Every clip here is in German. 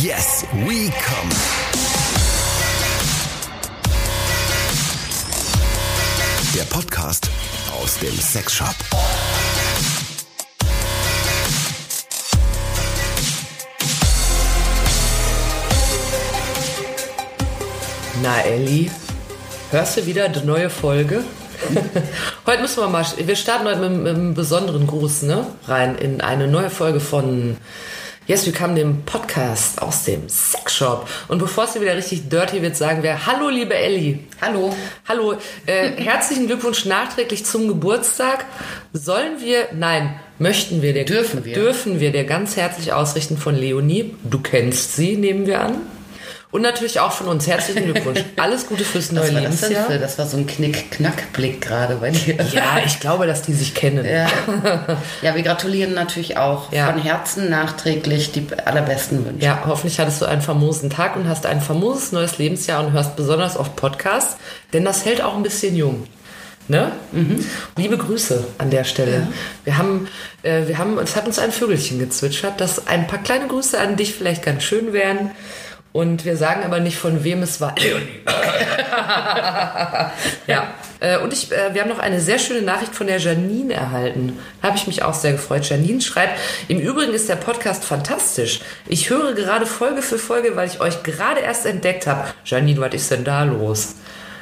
Yes, we come. Der Podcast aus dem Sexshop. Na, Elli, hörst du wieder die neue Folge? heute müssen wir mal, wir starten heute mit, mit einem besonderen Gruß, ne? Rein in eine neue Folge von Yes, wir kamen dem Podcast aus dem Sexshop. Und bevor es hier wieder richtig dirty wird, sagen wir Hallo, liebe Elli. Hallo. Hallo. Äh, herzlichen Glückwunsch nachträglich zum Geburtstag. Sollen wir, nein, möchten wir dir, Dürfen wir. dürfen wir dir ganz herzlich ausrichten von Leonie. Du kennst sie, nehmen wir an. Und natürlich auch von uns herzlichen Glückwunsch. Alles Gute fürs neue Was war das Lebensjahr. für? Das war so ein Knick-Knack-Blick gerade bei dir. Ja, ich glaube, dass die sich kennen. Ja. ja, wir gratulieren natürlich auch Ja. von Herzen nachträglich die allerbesten Wünsche. Ja, hoffentlich hattest du einen famosen Tag und hast ein famoses neues Lebensjahr und hörst besonders oft Podcasts, denn das hält auch ein bisschen jung. Ne? Liebe Grüße an der Stelle. Wir haben, äh, wir haben, es hat uns ein Vögelchen gezwitschert, dass ein paar kleine Grüße an dich vielleicht ganz schön wären. Und wir sagen aber nicht, von wem es war. ja. Äh, und ich, äh, wir haben noch eine sehr schöne Nachricht von der Janine erhalten. Habe ich mich auch sehr gefreut. Janine schreibt, im Übrigen ist der Podcast fantastisch. Ich höre gerade Folge für Folge, weil ich euch gerade erst entdeckt habe. Janine, was ist denn da los?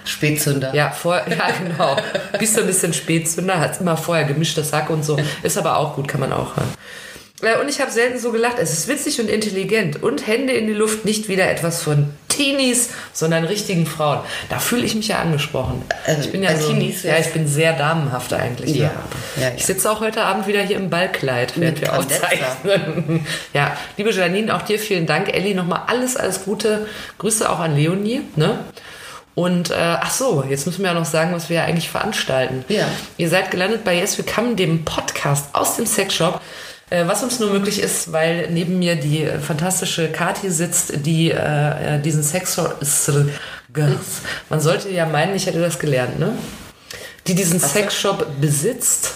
Spätzünder. Ja, vor, ja genau. Bist du ein bisschen Spätzünder, hat immer vorher gemischte Sack und so. Ist aber auch gut, kann man auch hören. Äh, Und ich habe selten so gelacht. Es ist witzig und intelligent. Und Hände in die Luft, nicht wieder etwas von Teenies, sondern richtigen Frauen. Da fühle ich mich ja angesprochen. Also, ich bin ja bei so, Teenies ja, ich bin sehr damenhaft eigentlich. Ja, ja, ja. Ich sitze auch heute Abend wieder hier im Ballkleid, während Mit wir aufzeichnen. Ja, liebe Janine, auch dir vielen Dank. Elli, nochmal alles, alles Gute. Grüße auch an Leonie. Ne? Und äh, ach so, jetzt müssen wir ja noch sagen, was wir ja eigentlich veranstalten. Ja. Ihr seid gelandet bei Yes Willkommen, dem Podcast aus dem Sexshop. Äh, was uns nur möglich ist, weil neben mir die fantastische Kati sitzt, die äh, äh, diesen Sexshop. Man sollte ja meinen, ich hätte das gelernt, ne? Die diesen Sexshop besitzt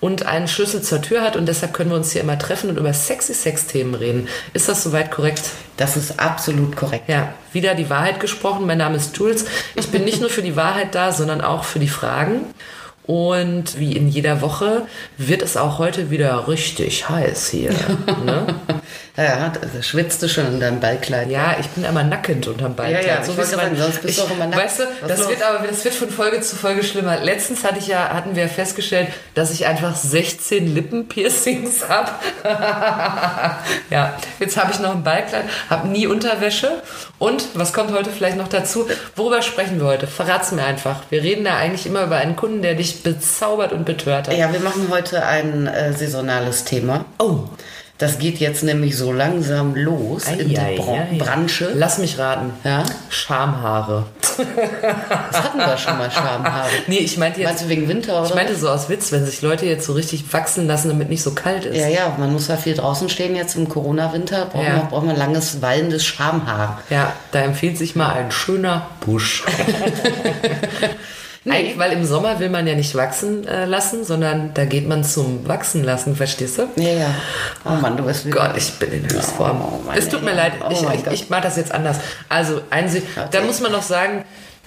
und einen Schlüssel zur Tür hat und deshalb können wir uns hier immer treffen und über sexy Sex-Themen reden. Ist das soweit korrekt? Das ist absolut korrekt. Ja, wieder die Wahrheit gesprochen. Mein Name ist Jules. Ich bin nicht nur für die Wahrheit da, sondern auch für die Fragen. Und wie in jeder Woche wird es auch heute wieder richtig heiß hier. Ne? Ja, da schwitzt du schon in deinem Ballkleid. Ja, ich bin immer nackend unterm Ballkleid. Ja, ja, ich es gerade mein- sagen, sonst bist du auch immer nackt. Weißt du, Was das los? wird aber das wird von Folge zu Folge schlimmer. Letztens hatte ich ja, hatten wir festgestellt, dass ich einfach 16 Lippenpiercings habe. ja, jetzt habe ich noch ein Ballkleid, habe nie Unterwäsche. Und was kommt heute vielleicht noch dazu? Worüber sprechen wir heute? Verrat's mir einfach. Wir reden ja eigentlich immer über einen Kunden, der dich bezaubert und betört hat. Ja, wir machen heute ein äh, saisonales Thema. Oh, Das geht jetzt nämlich so langsam los in der Bra Eieiei. Branche. Lass mich raten. Ja? Schamhaare. Das hatten wir schon mal Schamhaare. Nee, ich meinte jetzt Meinst du wegen Winter oder? Ich meinte so aus Witz, wenn sich Leute jetzt so richtig wachsen lassen, damit nicht so kalt ist. ja, ja, man muss ja viel draußen stehen jetzt im Corona-Winter. Braucht, Ja. man, braucht man langes, wallendes Schamhaar. Ja, da empfiehlt sich mal ein schöner Busch. Eigentlich, weil im Sommer will man ja nicht wachsen äh, lassen, sondern da geht man zum Wachsen lassen, verstehst du? Ja, ja. Oh Mann, du bist wieder. Gott, ich bin in Höchstform. Oh, meine es tut mir leid. Oh ich, ich, mache das jetzt anders. Also, einzig, da muss man noch sagen,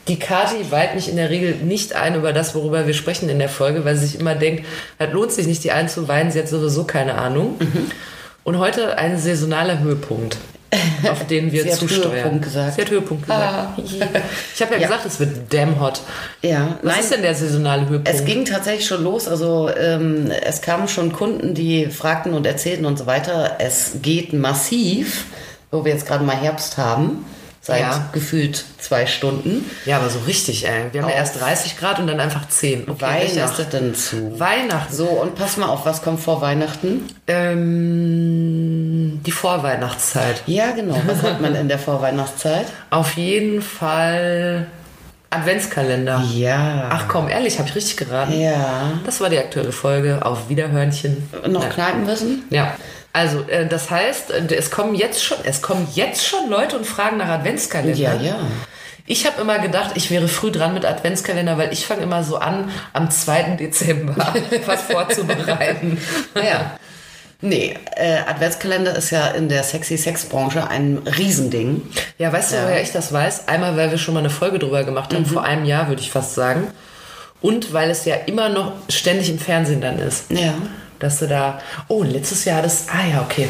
die Kati weiht mich in der Regel nicht ein über das, worüber wir sprechen in der Folge, weil sie sich immer denkt, das lohnt sich nicht, die einzuweihen, sie hat sowieso keine Ahnung. Mhm. Und heute ein saisonaler Höhepunkt, auf den wir Sie hat zusteuern. Höhepunkt gesagt. Sie hat Höhepunkt gesagt. Ah. Ich habe ja, Ja. gesagt, es wird damn hot. Ja, Was ist denn der saisonale Höhepunkt? Es ging tatsächlich schon los. Also ähm, es kamen schon Kunden, die fragten und erzählten und so weiter. Es geht massiv, wo wir jetzt gerade mal Herbst haben, seit Ja. gefühlt zwei Stunden. ja, aber so richtig, ey. Wir haben ja erst 30 Grad und dann einfach 10. Okay? Weihnachten zu. Weihnachten. So, und pass mal auf, was kommt vor Weihnachten? Ähm, die Vorweihnachtszeit. Ja, genau. Was hat man in der Vorweihnachtszeit? Auf jeden Fall Adventskalender. Ja. Ach komm, ehrlich, habe ich richtig geraten? Ja. Das war die aktuelle Folge. Auf Wiederhörnchen. Noch Nein. Kneipenwissen? Ja. Also, äh, das heißt, äh, es kommen jetzt schon, es kommen jetzt schon Leute und fragen nach Adventskalender. Ja, ja. Ich habe immer gedacht, ich wäre früh dran mit Adventskalender, weil ich fange immer so an, am 2. Dezember was vorzubereiten. Ja. Nee, äh, Adventskalender ist ja in der Sexy-Sex-Branche ein Riesending. Ja, weißt du, Ja. woher ich das weiß? Einmal, weil wir schon mal eine Folge drüber gemacht haben, vor einem Jahr, würde ich fast sagen. Und weil es ja immer noch ständig im Fernsehen dann ist. Ja. Dass du da, oh, letztes Jahr das, ah ja, okay.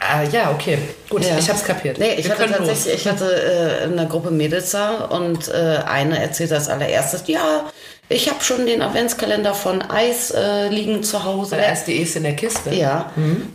Ah, ja, okay. Gut, Ja. ich hab's kapiert. Nee, ich Wir hatte können los. tatsächlich, ich hatte äh, eine Gruppe Mädels da und äh, eine erzählte als allererstes, ja, ich habe schon den Adventskalender von Eis äh, liegen zu Hause. Weil erst die ist in der Kiste. Ja.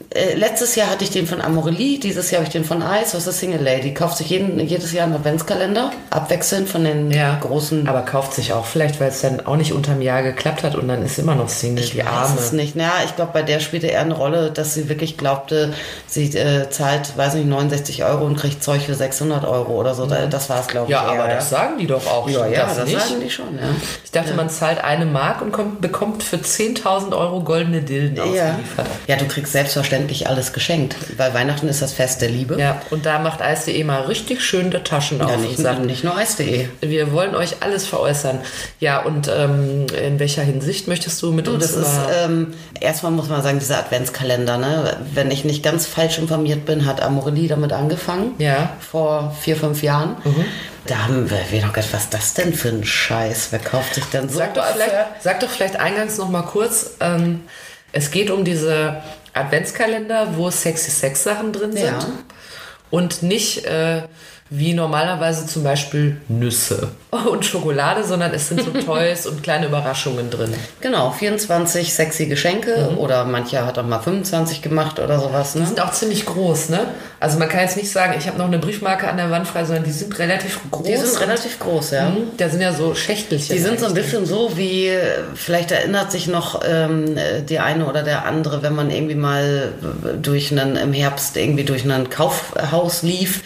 Äh, letztes Jahr hatte ich den von Amorelie, dieses Jahr habe ich den von Eis. Was ist Single Lady? Kauft sich jeden, jedes Jahr einen Adventskalender, abwechselnd von den Ja, großen. Aber kauft sich auch vielleicht, weil es dann auch nicht unterm Jahr geklappt hat und dann ist immer noch Single, die Ich Arme. weiß es nicht. Ja, ich glaube, bei der spielte eher eine Rolle, dass sie wirklich glaubte, sie äh, zahlt, weiß nicht, 69 Euro und kriegt Zeug für 600 Euro oder so. Da- Das war es, glaube ich. Ja, eher, aber das sagen die doch auch ja, schon. ja, das das sagen die schon, ja. Ich dachte, man zahlt eine Mark und kommt, bekommt für 10.000 Euro goldene Dillen Ja. ausgeliefert. ja, du kriegst selbstverständlich alles geschenkt. Weil Weihnachten ist das Fest der Liebe. Ja, und da macht Eis.de mal richtig schön die Taschen auf Ja, und nicht, sagt, nicht nur Eis.de. wir wollen euch alles veräußern. Ja, und ähm, in welcher Hinsicht möchtest du mit Du, uns das ist, ähm, erstmal muss man sagen, dieser Adventskalender, ne? Wenn ich nicht ganz falsch informiert bin, hat Amorelie damit angefangen. Ja. Mhm. Vor vier, fünf Jahren. Da haben wir, wir doch gedacht, was ist das denn für ein Scheiß? Wer kauft sich denn so Sag doch, vielleicht, sag doch vielleicht eingangs noch mal kurz, ähm, es geht um diese Adventskalender, wo sexy Sex-Sachen drin sind. Ja. Und nicht äh, wie normalerweise zum Beispiel Nüsse und Schokolade, sondern es sind so Toys und kleine Überraschungen drin. Genau, 24 sexy Geschenke Mhm. oder mancher hat auch mal 25 gemacht oder sowas. Die Ne? sind auch ziemlich groß, ne? Also man kann jetzt nicht sagen, ich habe noch eine Briefmarke an der Wand frei, sondern die sind relativ groß. Die sind relativ groß, ja. Mhm, Da sind ja so Schächtelchen. Die sind so ein bisschen so wie, vielleicht erinnert sich noch ähm, äh, die eine oder der andere, wenn man irgendwie mal durch einen, im Herbst irgendwie durch ein Kaufhaus lief.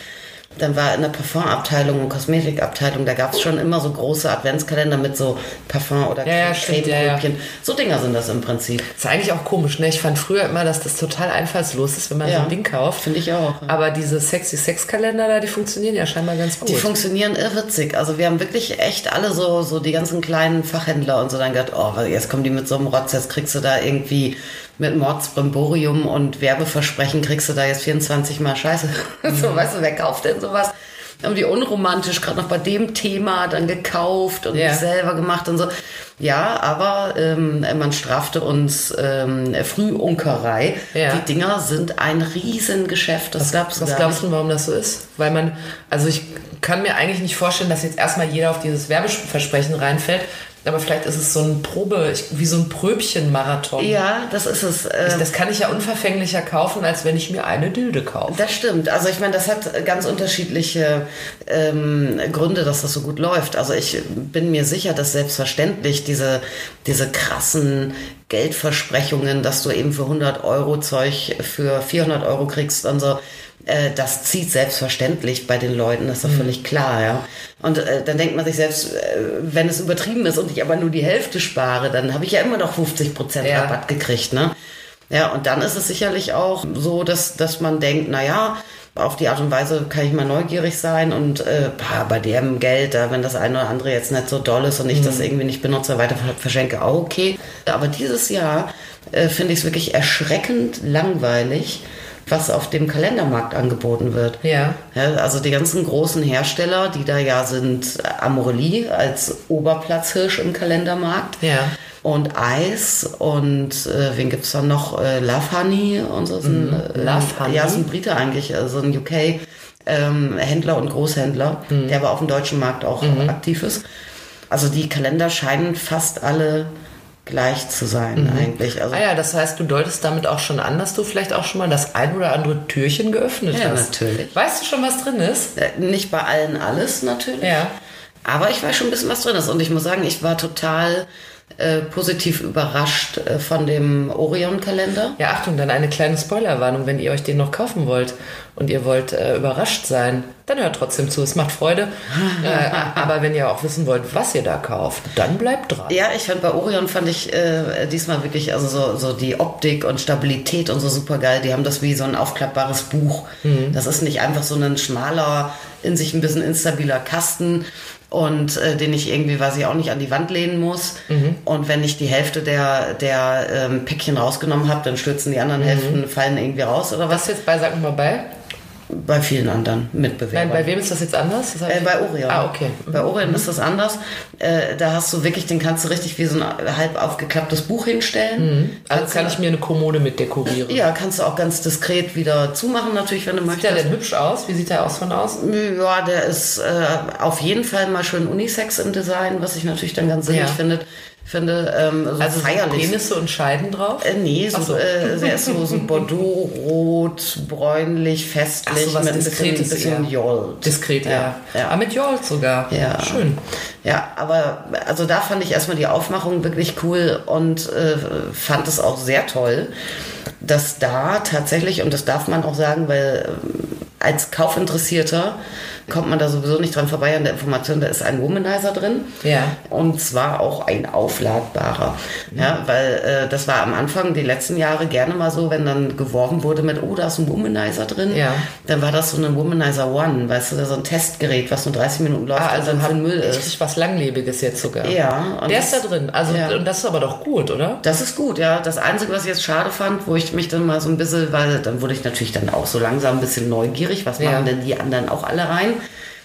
Dann war in der Parfumabteilung und Kosmetikabteilung, da gab es schon immer so große Adventskalender mit so Parfum oder Ja, ja, stimmt, ja. So Dinger sind das im Prinzip. ist eigentlich auch komisch, ne? Ich fand früher immer, dass das total einfallslos ist, wenn man so ein Ding kauft. Finde ich auch. Aber diese sexy Sex-Kalender da, die funktionieren ja scheinbar ganz gut. Die funktionieren irrwitzig. Also wir haben wirklich echt alle so, so die ganzen kleinen Fachhändler und so dann gedacht, oh, jetzt kommen die mit so einem Rotz, jetzt kriegst du da irgendwie mit Mordsbrimborium und Werbeversprechen kriegst du da jetzt 24 Mal Scheiße. so, weißt du, wer kauft denn sowas? Haben die unromantisch gerade noch bei dem Thema dann gekauft und Ja. selber gemacht und so. Ja, aber ähm, man strafte uns ähm, Frühunkerei. Ja. Die Dinger sind ein Riesengeschäft. Das glaubst du Was glaubst du, warum das so ist? Weil man, also ich kann mir eigentlich nicht vorstellen, dass jetzt erstmal jeder auf dieses Werbeversprechen reinfällt. Aber vielleicht ist es so ein Probe, wie so ein Pröbchen-Marathon. Ja, das ist es. Ähm, Das kann ich ja unverfänglicher kaufen, als wenn ich mir eine Dilde kaufe. Das stimmt. Also ich meine, das hat ganz unterschiedliche ähm, Gründe, dass das so gut läuft. Also ich bin mir sicher, dass selbstverständlich diese, diese krassen Geldversprechungen, dass du eben für 100 Euro Zeug für 400 Euro kriegst und so, äh, das zieht selbstverständlich bei den Leuten, das ist doch völlig klar, ja. Und äh, dann denkt man sich selbst, äh, wenn es übertrieben ist und ich aber nur die Hälfte spare, dann habe ich ja immer noch 50 Prozent Ja. Rabatt gekriegt, ne? Ja, und dann ist es sicherlich auch so, dass, dass man denkt, na ja, auf die Art und Weise kann ich mal neugierig sein und äh, bei dem Geld, da, wenn das eine oder andere jetzt nicht so doll ist und ich das irgendwie nicht benutze, weiter verschenke, auch okay. Aber dieses Jahr äh, finde ich es wirklich erschreckend langweilig, was auf dem Kalendermarkt angeboten wird. Ja. Ja, also die ganzen großen Hersteller, die da ja sind, Amorelie als Oberplatzhirsch im Kalendermarkt. Ja. Und Eis und äh, wen gibt's da noch? Äh, Love Honey und so. Ein, äh, Love Honey? Ja, ist ein Brite eigentlich, also ein UK ähm, Händler und Großhändler, Mhm. der aber auf dem deutschen Markt auch aktiv ist. Also die Kalender scheinen fast alle gleich zu sein eigentlich. Also Ah ja, das heißt, du deutest damit auch schon an, dass du vielleicht auch schon mal das ein oder andere Türchen geöffnet Ja, hast. natürlich. Weißt du schon, was drin ist? Äh, Nicht bei allen alles natürlich. Ja. Aber ich weiß schon ein bisschen, was drin ist. Und ich muss sagen, ich war total äh, positiv überrascht äh, von dem Orion-Kalender. Ja, Achtung, dann eine kleine Spoilerwarnung, wenn ihr euch den noch kaufen wollt und ihr wollt äh, überrascht sein, dann hört trotzdem zu, es macht Freude. äh, aber wenn ihr auch wissen wollt, was ihr da kauft, dann bleibt dran. Ja, ich fand bei Orion fand ich äh, diesmal wirklich, also so, so die Optik und Stabilität und so super geil. Die haben das wie so ein aufklappbares Buch. Das ist nicht einfach so ein schmaler, in sich ein bisschen instabiler Kasten, und äh, den ich irgendwie, weiß ich auch nicht, an die Wand lehnen muss. Mhm. Und wenn ich die Hälfte der, der ähm, Päckchen rausgenommen habe, dann stürzen die anderen Hälften, fallen irgendwie raus oder was. Was jetzt bei, sag mal bei? Bei vielen anderen Nein, Mitbewerbern. bei wem ist das jetzt anders? Das Äh, bei Orion. Ah, okay. Bei Orion ist das anders. Äh, da hast du wirklich, den kannst du richtig wie so ein halb aufgeklapptes Buch hinstellen. Also Kannst kann du- ich mir eine Kommode mit dekorieren. Ja, kannst du auch ganz diskret wieder zumachen, natürlich, wenn du Sieht der möchtest. denn hübsch aus? Wie sieht der aus von außen? Ja, der ist äh, auf jeden Fall mal schön Unisex im Design, was ich natürlich dann ganz sinnig Ja. finde. Finde ähm, so Also so feierlich. Penisse und Scheiden drauf? Äh, nee, so, so. Äh, der ist so, so Bordeaux-rot, bräunlich, festlich, so, mit ein bisschen, bisschen eher. Jolt. Diskret, ja. Ja, ja. Ah, mit Jolt sogar. Ja. Schön. Ja, aber also da fand ich erstmal die Aufmachung wirklich cool und äh, fand es auch sehr toll, dass da tatsächlich, und das darf man auch sagen, weil ähm, als Kaufinteressierter kommt man da sowieso nicht dran vorbei an der Information, da ist ein Womanizer drin. Ja. Und zwar auch ein aufladbarer. Ja, weil äh, das war am Anfang, die letzten Jahre gerne mal so, wenn dann geworben wurde mit, oh, da ist ein Womanizer drin. Ja. Dann war das so ein Womanizer One, weißt du, so ein Testgerät, was nur 30 Minuten läuft Ah, und also dann für Müll ist. richtig was Langlebiges jetzt sogar. Ja, und Der das- ist da drin. Also, Ja. und das ist aber doch gut, oder? Das ist gut, ja. Das Einzige, was ich jetzt schade fand, wo ich mich dann mal so ein bisschen, weil dann wurde ich natürlich dann auch so langsam ein bisschen neugierig, was machen denn die anderen auch alle rein?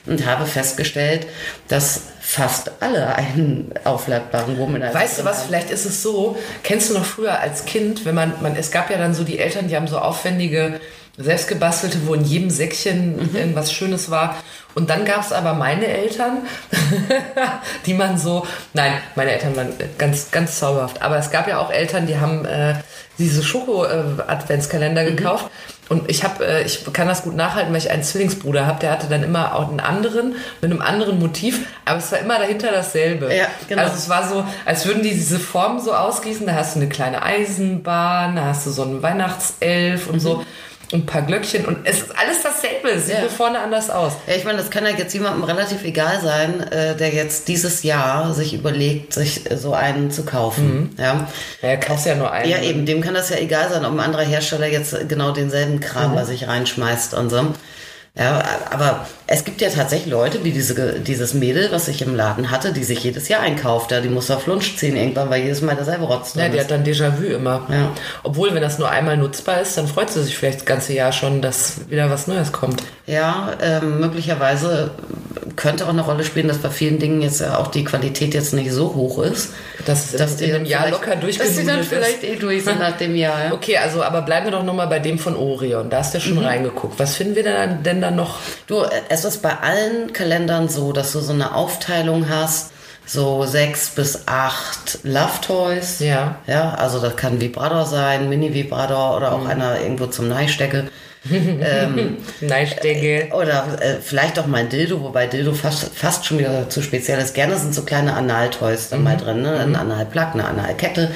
Und habe festgestellt, dass fast alle einen aufladbaren Womanizer Weißt du was, haben. vielleicht ist es so, kennst du noch früher als Kind, wenn man, man, es gab ja dann so die Eltern, die haben so aufwendige, selbstgebastelte, wo in jedem Säckchen Mhm. irgendwas Schönes war. Und dann gab es aber meine Eltern, die man so, nein, meine Eltern waren ganz, ganz zauberhaft. Aber es gab ja auch Eltern, die haben äh, diese Schoko-Adventskalender Mhm. gekauft. Und ich habe, äh, ich kann das gut nachhalten, weil ich einen Zwillingsbruder habe, der hatte dann immer auch einen anderen mit einem anderen Motiv, aber es war immer dahinter dasselbe. Ja, genau. Also es war so, als würden die diese Form so ausgießen. Da hast du eine kleine Eisenbahn, da hast du so einen Weihnachtself und so und ein paar Glöckchen und es ist alles dasselbe. Es sieht Ja. nur vorne anders aus. Ja, ich meine, das kann ja jetzt jemandem relativ egal sein, äh, der jetzt dieses Jahr sich überlegt, sich äh, so einen zu kaufen. Ja. Ja, kaufst ja nur einen. Ja, eben, dem kann das ja egal sein, ob ein anderer Hersteller jetzt genau denselben Kram bei sich reinschmeißt und so. Ja, aber es gibt ja tatsächlich Leute, wie diese, dieses Mädel, was ich im Laden hatte, die sich jedes Jahr einkauft. Ja, die muss auf Flunsch ziehen irgendwann, weil jedes Mal derselbe Rotz Ja, drin die ist. hat dann Déjà-vu immer. Ja. Obwohl, wenn das nur einmal nutzbar ist, dann freut sie sich vielleicht das ganze Jahr schon, dass wieder was Neues kommt. Ja, ähm, möglicherweise könnte auch eine Rolle spielen, dass bei vielen Dingen jetzt ja auch die Qualität jetzt nicht so hoch ist. Dass es in, in einem Jahr locker Dass sie dann vielleicht eh durch sind nach dem Jahr. Ja. Okay, also aber bleiben wir doch nochmal bei dem von Orion. Da hast du ja Mhm. schon reingeguckt. Was finden wir denn, denn dann noch? Du, äh, es ist bei allen Kalendern so, dass du so eine Aufteilung hast, so sechs bis acht Love Toys. Ja. Ja, also das kann Vibrator sein, Mini-Vibrator oder Mhm. auch einer irgendwo zum Neistecke. ähm, Neistecke. oder äh, vielleicht auch mein Dildo, wobei Dildo fast, fast schon wieder zu speziell ist. Gerne sind so kleine Anal-Toys dann mal drin, ne? Ein Analplug, eine Analkette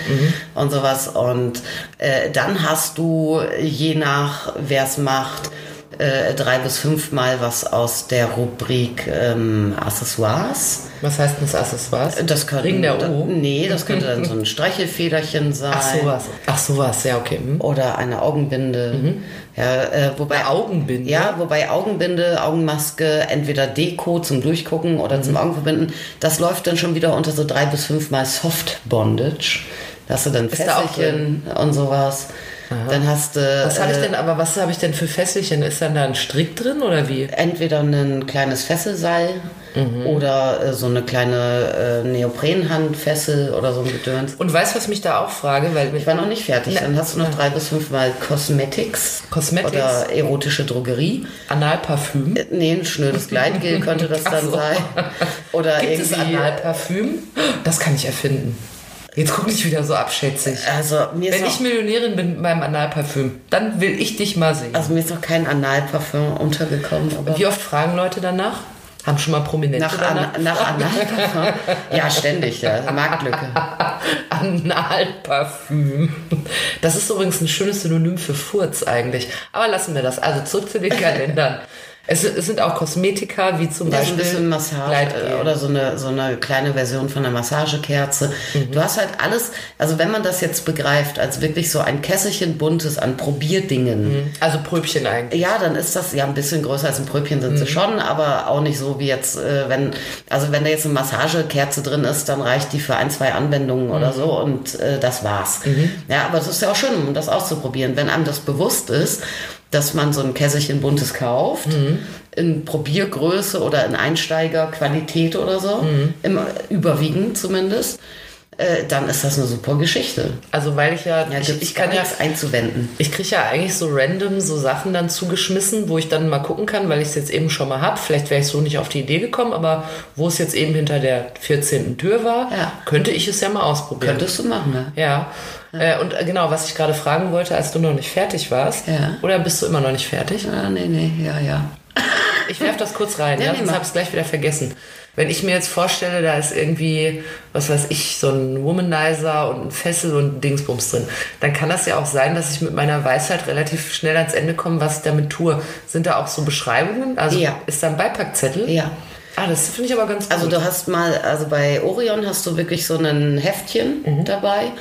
und sowas. Und äh, dann hast du, je nach wer es macht, äh, drei bis fünfmal was aus der Rubrik ähm, Accessoires. Was heißt denn das Accessoires? Das könnte, Ring der O. Nee, das könnte dann so ein Streichelfederchen sein. Ach sowas. Ach sowas, ja, okay. Hm. Oder eine Augenbinde. Ja, äh, wobei Eine Augenbinde? Ja, wobei Augenbinde, Augenmaske, entweder Deko zum Durchgucken oder Mhm. zum Augenverbinden, das läuft dann schon wieder unter so drei bis fünfmal Soft Bondage. Da hast du dann da Fesselchen und sowas. Dann hast du Was habe ich äh, denn, aber was habe ich denn für Fesselchen? Ist dann da ein Strick drin oder wie? entweder ein kleines Fesselseil Mhm. oder äh, so eine kleine äh, Neoprenhandfessel oder so ein Gedöns. Und weißt du, was mich da auch frage? Weil Ich war noch nicht fertig. Ne. Dann hast du noch drei bis fünfmal Cosmetics. Cosmetics? Oder erotische Drogerie. Analparfüm. Äh, Nee, ein schnödes Gleitgel könnte das dann so. sein. Oder Gibt es irgendwie. Analparfüm? Das kann ich erfinden. Jetzt guck ich wieder so abschätzig. Also mir, ist Wenn ich noch, Millionärin bin mit meinem Analparfüm, dann will ich dich mal sehen. also mir ist noch kein Analparfüm untergekommen. Wie oft fragen Leute danach? Haben schon mal Prominente nach, danach? An, nach Analparfüm? ja, ständig, ja. Marktlücke. Analparfüm. Das ist übrigens ein schönes Synonym für Furz eigentlich. Aber lassen wir das. Also zurück zu den Kalendern. Es, es sind auch Kosmetika, wie zum Ja, so Beispiel ein bisschen Massage oder so eine, so eine kleine Version von einer Massagekerze. Mhm. Du hast halt alles, also wenn man das jetzt begreift, als wirklich so ein Kesselchen buntes an Probierdingen, Also Pröbchen eigentlich. ja, dann ist das ja ein bisschen größer als ein Pröbchen sind Mhm. sie schon, aber auch nicht so wie jetzt, äh, wenn, also wenn da jetzt eine Massagekerze drin ist, dann reicht die für ein, zwei Anwendungen oder Mhm. so und äh, das war's. Ja, aber es ist ja auch schön, um das auszuprobieren. Wenn einem das bewusst ist, dass man so ein Kässelchen buntes kauft, Mhm. in Probiergröße oder in Einsteigerqualität oder so, Mhm. im überwiegend zumindest, äh, dann ist das eine super Geschichte. Also weil ich ja, Ja, ich, ich kann ja, nichts einzuwenden. ich kriege ja eigentlich so random so Sachen dann zugeschmissen, wo ich dann mal gucken kann, weil ich es jetzt eben schon mal hab. Vielleicht wäre ich so nicht auf die Idee gekommen, aber wo es jetzt eben hinter der 14. Tür war, Ja. könnte ich es ja mal ausprobieren. Könntest du machen, ne? Ja. Äh, und äh, genau, was ich gerade fragen wollte, als du noch nicht fertig warst, Ja. oder bist du immer noch nicht fertig? Ah, nee, nee, ja, ja. Ich werf das kurz rein, Ja, ja, nee, sonst habe ich es gleich wieder vergessen. Wenn ich mir jetzt vorstelle, da ist irgendwie, was weiß ich, so ein Womanizer und ein Fessel und ein Dingsbums drin, dann kann das ja auch sein, dass ich mit meiner Weisheit relativ schnell ans Ende komme, was ich damit tue. Sind da auch so Beschreibungen? Also Ja. ist da ein Beipackzettel? Ja. Ah, das finde ich aber ganz Also gut. du hast mal, also bei Orion hast du wirklich so ein Heftchen dabei,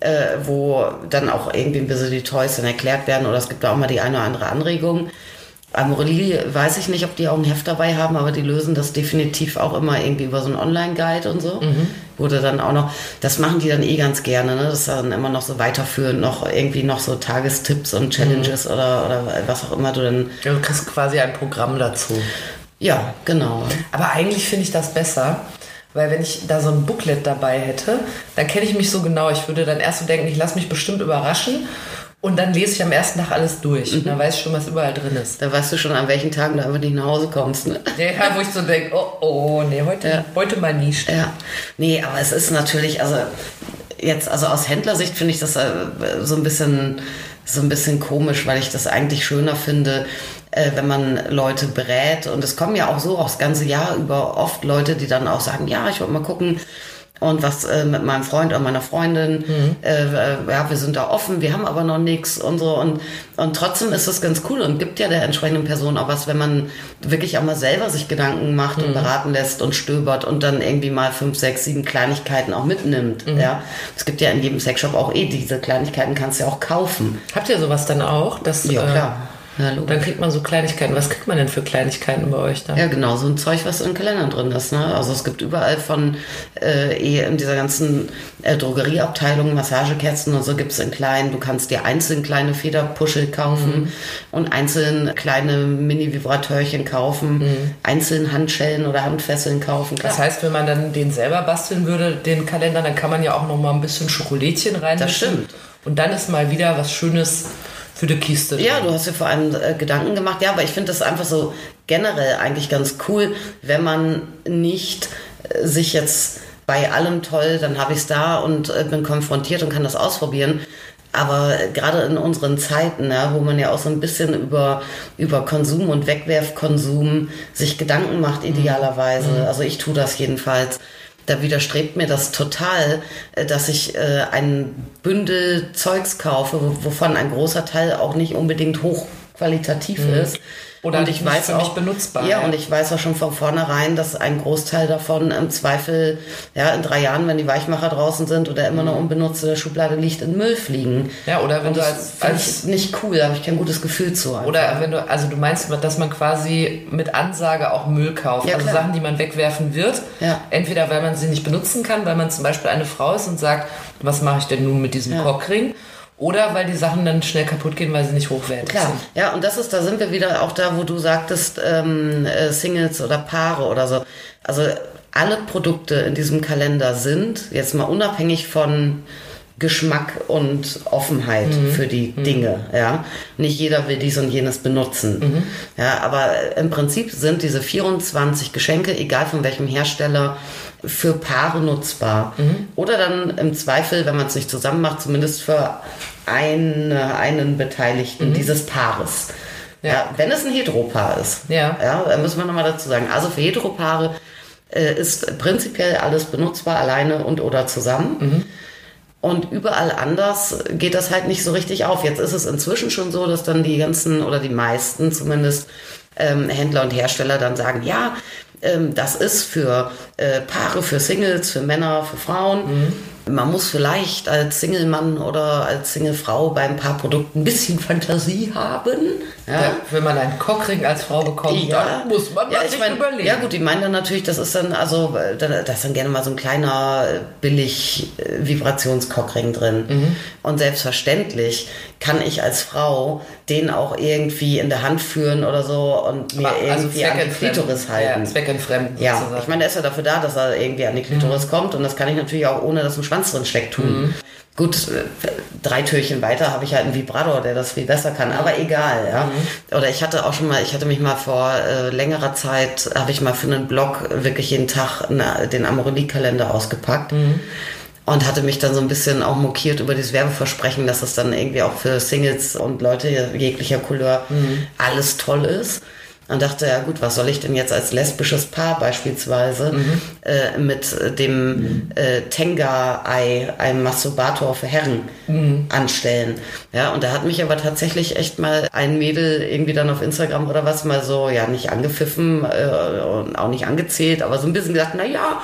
äh, wo dann auch irgendwie ein bisschen die Toys dann erklärt werden oder es gibt da auch mal die eine oder andere Anregung. Amorelie weiß ich nicht, ob die auch ein Heft dabei haben, aber die lösen das definitiv auch immer irgendwie über so einen Online-Guide und so. Wurde dann auch noch, das machen die dann eh ganz gerne, ne? Das ist dann immer noch so weiterführend, noch irgendwie noch so Tagestipps und Challenges oder, oder was auch immer du dann. Ja, du kriegst quasi ein Programm dazu. Ja, genau. Aber eigentlich finde ich das besser, weil wenn ich da so ein Booklet dabei hätte, dann kenne ich mich so genau. Ich würde dann erst so denken, ich lasse mich bestimmt überraschen und dann lese ich am ersten Tag alles durch. Mhm. Dann weiß ich schon, was überall drin ist. Da weißt du schon, an welchen Tagen du einfach nicht nach Hause kommst. Ne? Ja, wo ich so denke, oh, oh, nee, heute, Ja. heute mal nicht. Ja, nee, aber es ist natürlich, also jetzt, also aus Händlersicht finde ich das äh, so ein bisschen, so ein bisschen komisch, weil ich das eigentlich schöner finde, äh, wenn man Leute berät. Und es kommen ja auch so auch das ganze Jahr über oft Leute, die dann auch sagen, ja, ich wollte mal gucken, und was äh, mit meinem Freund oder meiner Freundin, äh, äh, ja, wir sind da offen, wir haben aber noch nichts und so. Und, und trotzdem ist das ganz cool und gibt ja der entsprechenden Person auch was, wenn man wirklich auch mal selber sich Gedanken macht und beraten lässt und stöbert und dann irgendwie mal fünf, sechs, sieben Kleinigkeiten auch mitnimmt. Ja, es gibt ja in jedem Sexshop auch eh diese Kleinigkeiten, kannst du ja auch kaufen. Habt ihr sowas dann auch? Dass, Ja, äh, klar. Ja. Dann kriegt man so Kleinigkeiten. Was kriegt man denn für Kleinigkeiten bei euch da? Ja, genau, so ein Zeug, was in Kalendern drin ist. Ne? Also es gibt überall von äh, in dieser ganzen äh, Drogerieabteilung Massagekerzen und so gibt es in kleinen. Du kannst dir einzeln kleine Federpuschel kaufen und einzeln kleine Mini-Vibratörchen kaufen, einzeln Handschellen oder Handfesseln kaufen. Klar. Das heißt, wenn man dann den selber basteln würde, den Kalender, dann kann man ja auch noch mal ein bisschen Schokolädchen rein. Das stimmt. Und dann ist mal wieder was Schönes für die Kiste. Ja, du hast dir vor allem äh, Gedanken gemacht. Ja, aber ich finde das einfach so generell eigentlich ganz cool, wenn man nicht äh, sich jetzt bei allem toll, dann habe ich es da und äh, bin konfrontiert und kann das ausprobieren. Aber äh, gerade in unseren Zeiten, ja, wo man ja auch so ein bisschen über, über Konsum und Wegwerfkonsum sich Gedanken macht, idealerweise. Also ich tue das jedenfalls da widerstrebt mir das total, äh, dass ich äh, ein Bündel Zeugs kaufe, wo- wovon ein großer Teil auch nicht unbedingt hochqualitativ ist. Mhm. Oder und ich weiß auch, benutzbar, Ja, und ich weiß auch schon von vornherein, dass ein Großteil davon im Zweifel, ja, in drei Jahren, wenn die Weichmacher draußen sind oder immer noch unbenutzt in der Schublade liegt, in Müll fliegen. Mhm. Ja, oder wenn und du das als- finde als- ich nicht cool, da habe ich kein gutes Gefühl zu. einfach. Oder wenn du, also du meinst, dass man quasi mit Ansage auch Müll kauft. Ja, also klar. Sachen, die man wegwerfen wird. Ja. Entweder weil man sie nicht benutzen kann, weil man zum Beispiel eine Frau ist und sagt, was mache ich denn nun mit diesem Ja. Cockring? Oder weil die Sachen dann schnell kaputt gehen, weil sie nicht hochwertig Klar, sind. ja, und das ist, da sind wir wieder auch da, wo du sagtest, ähm, äh, Singles oder Paare oder so. Also alle Produkte in diesem Kalender sind, jetzt mal unabhängig von Geschmack und Offenheit für die Dinge, ja. Nicht jeder will dies und jenes benutzen. Ja, aber im Prinzip sind diese 24 Geschenke, egal von welchem Hersteller, für Paare nutzbar. Oder dann im Zweifel, wenn man es nicht zusammen macht, zumindest für eine, einen Beteiligten dieses Paares. Ja. wenn es ein Heteropaar ist. Ja. Ja, müssen wir nochmal dazu sagen. Also für Heteropaare äh, ist prinzipiell alles benutzbar, alleine und oder zusammen. Und überall anders geht das halt nicht so richtig auf. Jetzt ist es inzwischen schon so, dass dann die ganzen oder die meisten zumindest ähm, Händler und Hersteller dann sagen, ja, das ist für äh, Paare, für Singles, für Männer, für Frauen. Man muss vielleicht als Single-Mann oder als Single-Frau bei ein paar Produkten ein bisschen Fantasie haben. Ja. Ja, wenn man einen Cockring als Frau bekommt, dann muss man ja, ich sich mein, überlegen. Ja gut, die meinen dann natürlich, das ist dann also, äh, da da ist dann gerne mal so ein kleiner billig äh, Vibrationskockring drin. Mhm. Und selbstverständlich kann ich als Frau den auch irgendwie in der Hand führen oder so und mir Aber irgendwie an die zweckentfremden. Klitoris halten. Ja, zweckentfremden Ja, sozusagen. ich meine, der ist ja dafür da, dass er irgendwie an die Klitoris kommt und das kann ich natürlich auch ohne, dass ein Schwanz drin steckt, tun. Gut, äh, drei Türchen weiter habe ich halt einen Vibrator, der das viel besser kann, aber egal, ja. Oder ich hatte auch schon mal, ich hatte mich mal vor äh, längerer Zeit, habe ich mal für einen Blog wirklich jeden Tag na, den Amorelie-Kalender ausgepackt. Und hatte mich dann so ein bisschen auch mokiert über dieses Werbeversprechen, dass es dann irgendwie auch für Singles und Leute jeglicher Couleur alles toll ist. Und dachte, ja gut, was soll ich denn jetzt als lesbisches Paar beispielsweise äh, mit dem äh, Tenga-Ei, einem Masturbator für Herren, anstellen? Ja, und da hat mich aber tatsächlich echt mal ein Mädel irgendwie dann auf Instagram oder was mal so, ja, nicht angepfiffen äh, und auch nicht angezählt, aber so ein bisschen gesagt, na ja,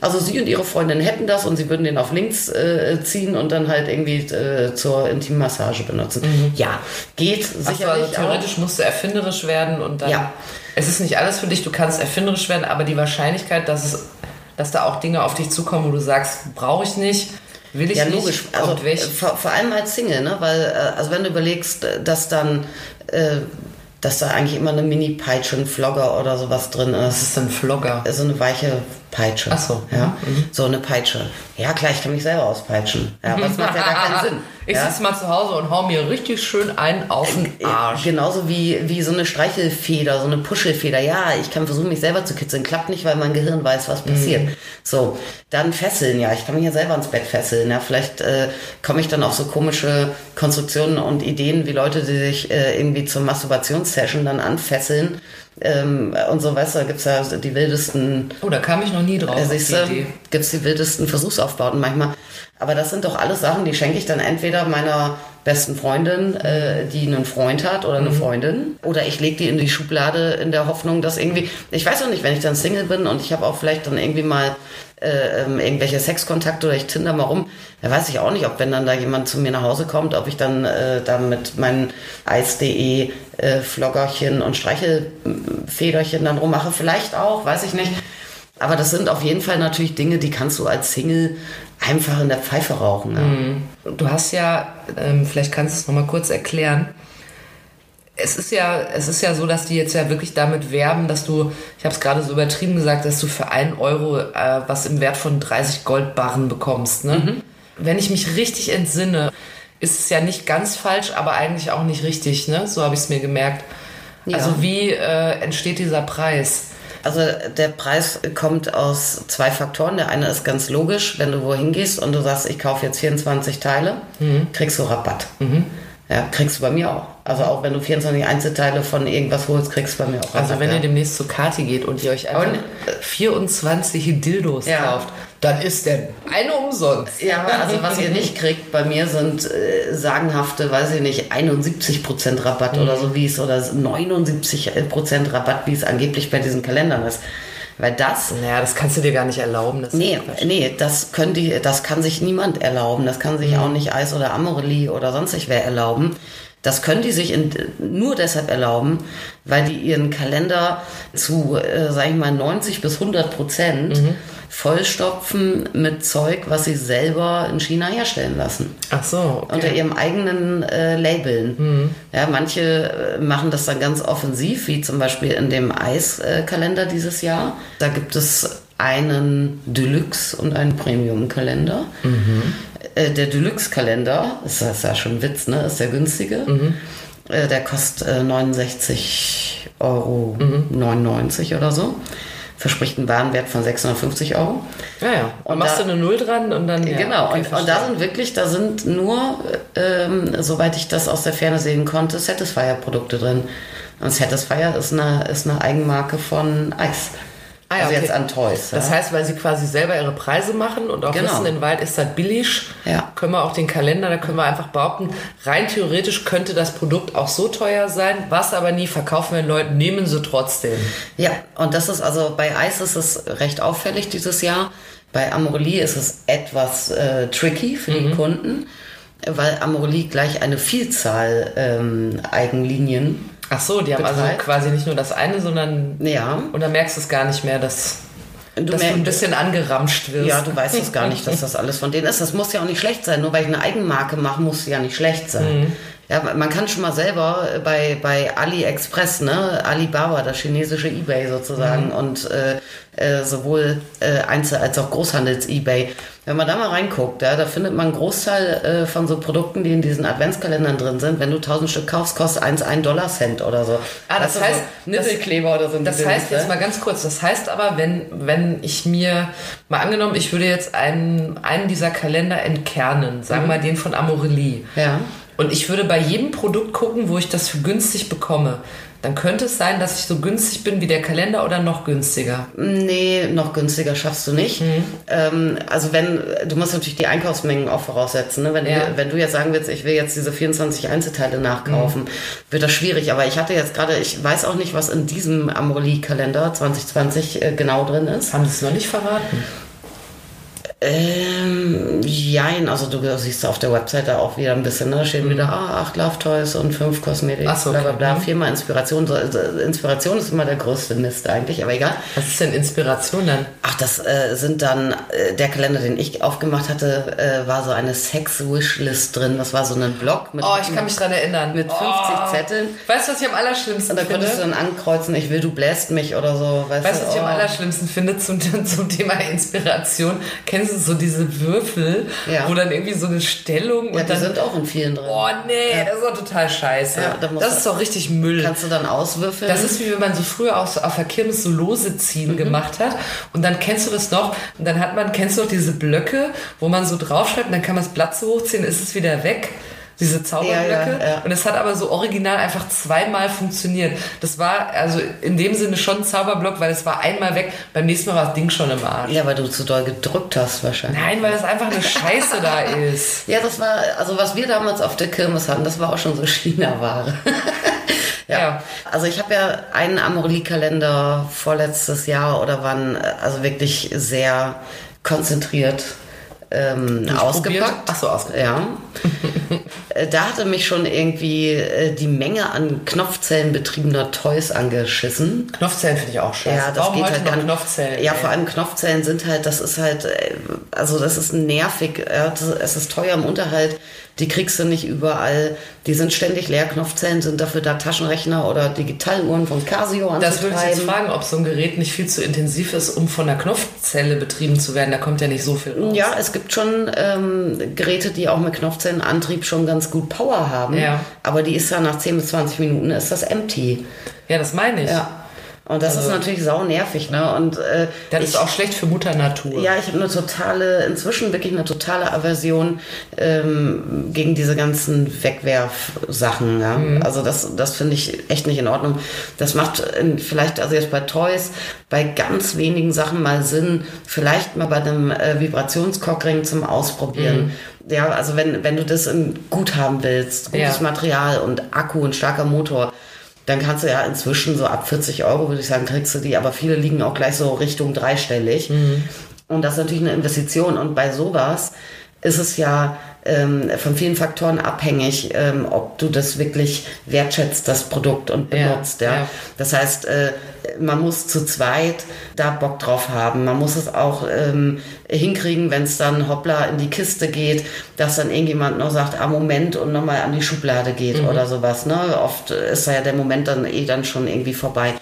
also sie und ihre Freundin hätten das und sie würden den auf links äh, ziehen und dann halt irgendwie äh, zur Intimmassage benutzen. Ja, geht Ach sicherlich also auch. theoretisch musst du erfinderisch werden und dann. Ja. Es ist nicht alles für dich, du kannst erfinderisch werden, aber die Wahrscheinlichkeit, dass es, dass da auch Dinge auf dich zukommen, wo du sagst, brauche ich nicht, will ich Ja, nicht, logisch. Also weg. vor, vor allem als Single, ne? Weil, äh, also wenn du überlegst, äh, dass dann, äh, dass da eigentlich immer eine Mini-Peitsche, ein Flogger oder sowas drin Was ist. ist denn Flogger? So eine weiche Peitsche. Ach so. Mhm. Ja, so eine Peitsche. Ja, klar, ich kann mich selber auspeitschen. Ja, aber das macht ja gar keinen Sinn. Ich ja? sitze mal zu Hause und hau mir richtig schön einen auf den Arsch. Genauso wie, wie so eine Streichelfeder, so eine Puschelfeder. Ja, ich kann versuchen, mich selber zu kitzeln. Klappt nicht, weil mein Gehirn weiß, was passiert. So, dann fesseln. Ja, ich kann mich ja selber ins Bett fesseln. Ja, vielleicht äh, komme ich dann auf so komische Konstruktionen und Ideen, wie Leute, die sich äh, irgendwie zur Masturbationssession dann anfesseln. Ähm, und so, weißt du, da gibt's ja die wildesten Oh, da kam ich noch nie drauf. äh, Idee. gibt's die wildesten Versuchsaufbauten manchmal. Aber das sind doch alles Sachen, die schenke ich dann entweder meiner besten Freundin, äh, die einen Freund hat oder eine Mhm. Freundin. Oder ich lege die in die Schublade in der Hoffnung, dass irgendwie, ich weiß auch nicht, wenn ich dann Single bin und ich habe auch vielleicht dann irgendwie mal äh, ähm, irgendwelche Sexkontakte oder ich tinder mal rum, da weiß ich auch nicht, ob wenn dann da jemand zu mir nach Hause kommt, ob ich dann äh, da mit meinen Eis.de äh, und Streichelfederchen dann rummache. Vielleicht auch, weiß ich nicht. Aber das sind auf jeden Fall natürlich Dinge, die kannst du als Single einfach in der Pfeife rauchen. Ne? Du hast ja, ähm, vielleicht kannst du es nochmal kurz erklären. Es ist ja, es ist ja so, dass die jetzt ja wirklich damit werben, dass du, ich habe es gerade so übertrieben gesagt, dass du für einen Euro äh, was im Wert von 30 Goldbarren bekommst. Ne? Wenn ich mich richtig entsinne, ist es ja nicht ganz falsch, aber eigentlich auch nicht richtig. Ne? So habe ich es mir gemerkt. Ja. Also wie äh, entsteht dieser Preis? Also der Preis kommt aus zwei Faktoren. Der eine ist ganz logisch, wenn du wohin gehst und du sagst, ich kaufe jetzt 24 Teile, kriegst du Rabatt. Ja, kriegst du bei mir auch. Also auch wenn du 24 Einzelteile von irgendwas holst, kriegst du bei mir auch. Also wenn ja. ihr demnächst zur Kati geht und ihr euch einfach Und- 24 Dildos Ja. kauft, dann ist der eine umsonst. Ja, also was ihr nicht kriegt bei mir sind äh, sagenhafte, weiß ich nicht, 71% Rabatt oder so wie es, oder 79% Rabatt, wie es angeblich bei diesen Kalendern ist. Weil das, Naja, das kannst du dir gar nicht erlauben. Das nee, nee, das können die, das kann sich niemand erlauben. Das kann sich auch nicht Eis oder Amorelie oder sonstig wer erlauben. Das können die sich in, nur deshalb erlauben, weil die ihren Kalender zu, äh, sag ich mal, 90 bis 100 Prozent vollstopfen mit Zeug, was sie selber in China herstellen lassen. Ach so, okay. Unter ihrem eigenen äh, Labeln. Ja, manche äh, machen das dann ganz offensiv, wie zum Beispiel in dem Eiskalender dieses Jahr. Da gibt es einen Deluxe und einen Premium-Kalender. Äh, der Deluxe-Kalender, ist das ja schon ein Witz, ne? Ist der günstige. Äh, der kostet äh, 69,99 Euro oder so. Verspricht einen Warenwert von 650 Euro. ja, ja. Und Und machst da- du eine Null dran und dann. Ja, genau, okay, und, und da sind wirklich, da sind nur, ähm, soweit ich das aus der Ferne sehen konnte, Satisfyer-Produkte drin. Und Satisfyer ist eine, ist eine Eigenmarke von Eis. Ah also okay. jetzt an Toys. Das ja. heißt, weil sie quasi selber ihre Preise machen und auch Genau. wissen, in Wald ist das billig, Ja. können wir auch den Kalender, da können wir einfach behaupten, rein theoretisch könnte das Produkt auch so teuer sein, was aber nie verkaufen werden Leute, nehmen sie trotzdem. Ja, und das ist also bei Eis ist es recht auffällig dieses Jahr. Bei Amorelie ist es etwas äh, tricky für Mhm. die Kunden, weil Amorelie gleich eine Vielzahl ähm, Eigenlinien. Ach so, die haben also Betreibt. quasi nicht nur das eine, sondern Ja, und da merkst du es gar nicht mehr, dass du, dass du ein bisschen angeramscht wirst. ja, du weißt es gar nicht, dass das alles von denen ist. Das muss ja auch nicht schlecht sein. Nur weil ich eine Eigenmarke mache, muss sie ja nicht schlecht sein. Mhm. Ja, man kann schon mal selber bei, bei AliExpress, ne, Alibaba, das chinesische Ebay sozusagen Mhm. und äh, äh, sowohl äh, Einzel- als auch Großhandels-Ebay. Wenn man da mal reinguckt, ja, da findet man einen Großteil äh, von so Produkten, die in diesen Adventskalendern drin sind. Wenn du 1000 Stück kaufst, kostet eins ein Dollar Cent oder so. Ah, das du, heißt, so Nippelkleber oder so. Das heißt Dinge, jetzt mal ganz kurz, das heißt aber, wenn, wenn ich mir, mal angenommen, ich würde jetzt einen, einen dieser Kalender entkernen, sagen wir mal den von Amorelie. Ja. Und ich würde bei jedem Produkt gucken, wo ich das für günstig bekomme. Dann könnte es sein, dass ich so günstig bin wie der Kalender oder noch günstiger. Nee, noch günstiger schaffst du nicht. Mhm. Ähm, also wenn, du musst natürlich die Einkaufsmengen auch voraussetzen. Ne? Wenn, Ja. du, wenn du jetzt sagen willst, ich will jetzt diese 24 Einzelteile nachkaufen, Mhm. wird das schwierig. Aber ich hatte jetzt gerade, ich weiß auch nicht, was in diesem Amorelie-Kalender 2020 äh, genau drin ist. Haben sie es noch nicht verraten? Ähm, jein, also du siehst auf der Webseite auch wieder ein bisschen, ne? da steht wieder, ah, acht Love Toys und fünf Kosmetik, Mhm. Ach so, bla bla okay. bla, Mhm. viermal Inspiration. So, also Inspiration ist immer der größte Mist eigentlich, aber egal. Was ist denn Inspiration dann? Ach, das äh, sind dann, äh, der Kalender, den ich aufgemacht hatte, äh, war so eine Sex-Wishlist drin. Das war so ein Blog mit, Oh, ich kann mich dran erinnern. mit 50 oh. Zetteln. Weißt du, was ich am allerschlimmsten Und da finde? konntest du dann ankreuzen, ich will, du bläst mich oder so. Weißt, Weißt du, was ich am oh. allerschlimmsten finde zum, zum Thema Inspiration? Kennst du so diese Würfel, Ja. wo dann irgendwie so eine Stellung Ja, und dann. sind auch in vielen drin. Oh nee, das ist doch total scheiße. Ja, das ist doch richtig Müll. Kannst du dann auswürfeln? Das ist wie wenn man so früher auch so auf der Kirmes so Lose ziehen Mhm. gemacht hat. Und dann kennst du das noch. Und dann hat man, kennst du noch diese Blöcke, wo man so draufschreibt und dann kann man das Blatt so hochziehen, ist es wieder weg. Diese Zauberblöcke. Ja, ja. Und es hat aber so original einfach zweimal funktioniert. Das war also in dem Sinne schon ein Zauberblock, weil es war einmal weg. Beim nächsten Mal war das Ding schon im Arsch. ja, weil du zu doll gedrückt hast wahrscheinlich. Nein, weil das einfach eine Scheiße da ist. Ja, das war, also was wir damals auf der Kirmes hatten, das war auch schon so China-Ware. ja. Ja. Also ich habe ja einen Amorelie-Kalender vorletztes Jahr oder wann, äh, also wirklich sehr konzentriert ähm, ausgepackt. Ach so, ausgepackt. Ja. Äh, da hatte mich schon irgendwie äh, die Menge an Knopfzellen betriebener Toys angeschissen. Knopfzellen finde ich auch scheiße. Ja, das Warum geht halt gar nicht. Knopfzellen? Ja, ey? vor allem Knopfzellen sind halt, das ist halt, äh, also das ist nervig. Ja, das, es ist teuer im Unterhalt. Die kriegst du nicht überall. Die sind ständig leer. Knopfzellen sind dafür da Taschenrechner oder Digitaluhren von Casio Das würde ich jetzt anzutreiben. fragen, ob so ein Gerät nicht viel zu intensiv ist, um von der Knopfzelle betrieben zu werden. Da kommt ja nicht so viel raus. Ja, es gibt schon ähm, Geräte, die auch mit Knopfzellenantrieb schon ganz gut Power haben. Ja. Aber die ist ja nach 10 bis 20 Minuten ist das empty. Ja, das meine ich. Ja. Und das Also- ist natürlich sau nervig, ne? Und äh, Das ich, ist auch schlecht für Mutter Natur. Ja, ich habe eine totale, inzwischen wirklich eine totale Aversion ähm, gegen diese ganzen Wegwerfsachen. Ja? Mhm. Also das, das finde ich echt nicht in Ordnung. Das macht in, vielleicht, also jetzt bei Toys, bei ganz wenigen Sachen mal Sinn, vielleicht mal bei einem äh, Vibrationskockring zum Ausprobieren. Ja, also wenn, wenn du das in gut haben willst, gutes Ja. Material und Akku und starker Motor, dann kannst du ja inzwischen so ab 40 Euro, würde ich sagen, kriegst du die, aber viele liegen auch gleich so Richtung dreistellig. Und das ist natürlich eine Investition. Und bei sowas ist es ja ähm, von vielen Faktoren abhängig, ähm, ob du das wirklich wertschätzt, das Produkt und benutzt. Ja, ja. Das heißt, äh, man muss zu zweit da Bock drauf haben. Man muss es auch ähm, hinkriegen, wenn es dann hoppla in die Kiste geht, dass dann irgendjemand noch sagt, ah Moment und nochmal an die Schublade geht Mhm. oder sowas. Ne? Oft ist da ja der Moment dann eh dann schon irgendwie vorbei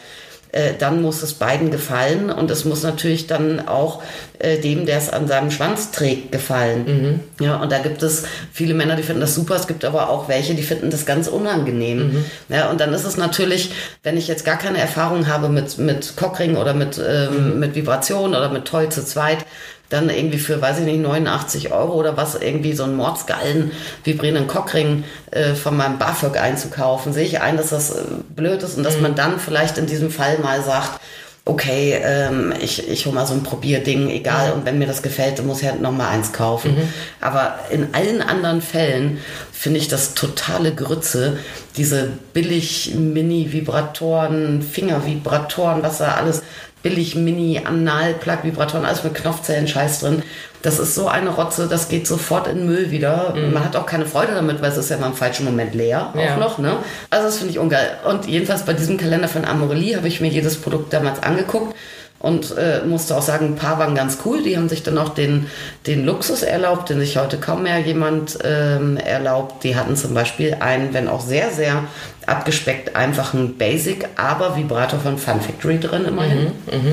äh, dann muss es beiden gefallen und es muss natürlich dann auch äh, dem, der es an seinem Schwanz trägt, gefallen. Ja, und da gibt es viele Männer, die finden das super, es gibt aber auch welche, die finden das ganz unangenehm. Ja, und dann ist es natürlich, wenn ich jetzt gar keine Erfahrung habe mit, mit Cockring oder mit, ähm, mit Vibration oder mit Toy zu zweit, dann irgendwie für, weiß ich nicht, 89 Euro oder was, irgendwie so einen mordsgeilen vibrierenden Cockring äh, von meinem BAföG einzukaufen, sehe ich ein, dass das äh, blöd ist und dass man dann vielleicht in diesem Fall mal sagt, okay, ähm, ich, ich hole mal so ein Probierding, egal, Mhm. und wenn mir das gefällt, dann muss ich halt noch mal eins kaufen. Aber in allen anderen Fällen finde ich das totale Grütze, diese billig Mini-Vibratoren, Fingervibratoren, was da alles, billig Mini-Anal-Plug-Vibratoren, alles mit Knopfzellen, Scheiß drin. Das ist so eine Rotze, das geht sofort in den Müll wieder. Man hat auch keine Freude damit, weil es ist ja mal im falschen Moment leer Ja. auch noch. Ne? Also das finde ich ungeil. Und jedenfalls bei diesem Kalender von Amorelie habe ich mir jedes Produkt damals angeguckt und äh, musste auch sagen, ein paar waren ganz cool. Die haben sich dann auch den, den Luxus erlaubt, den sich heute kaum mehr jemand ähm, erlaubt. Die hatten zum Beispiel einen, wenn auch sehr, sehr abgespeckt, einfachen Basic, aber Vibrator von Fun Factory drin immerhin. Ja,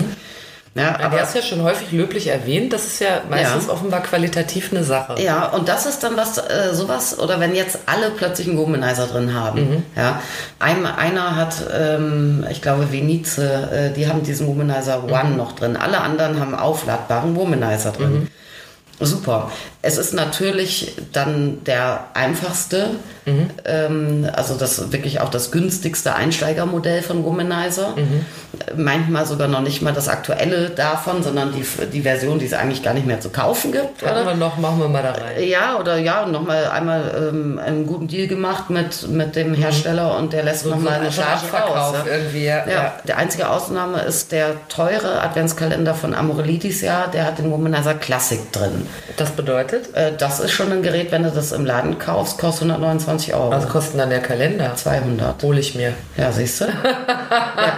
Ja, aber der ist ja schon häufig löblich erwähnt. Das ist ja meistens Ja. offenbar qualitativ eine Sache. Ja, und das ist dann was, äh, sowas, oder wenn jetzt alle plötzlich einen Womanizer drin haben. Ja, ein, einer hat, ähm, ich glaube, Venice, äh, die haben diesen Womanizer One noch drin. Alle anderen haben aufladbaren Womanizer drin. Super. Es ist natürlich dann der einfachste, ähm, also das wirklich auch das günstigste Einsteigermodell von Womanizer. Manchmal sogar noch nicht mal das aktuelle davon, sondern die, die Version, die es eigentlich gar nicht mehr zu kaufen gibt. Hatten wir noch, machen wir mal da rein. Ja, oder ja, nochmal einmal ähm, einen guten Deal gemacht mit, mit dem Hersteller und der lässt nochmal eine so ein Charge raus. Ja. irgendwie. Ja. Ja, Ja. der einzige Ausnahme ist der teure Adventskalender von Amorelie dieses Jahr. Der hat den Womanizer Classic drin. Das bedeutet, Äh, das ist schon ein Gerät, wenn du das im Laden kaufst, kostet 129 Euro. was kostet dann der Kalender? 200. Hole ich mir. Ja, siehst du?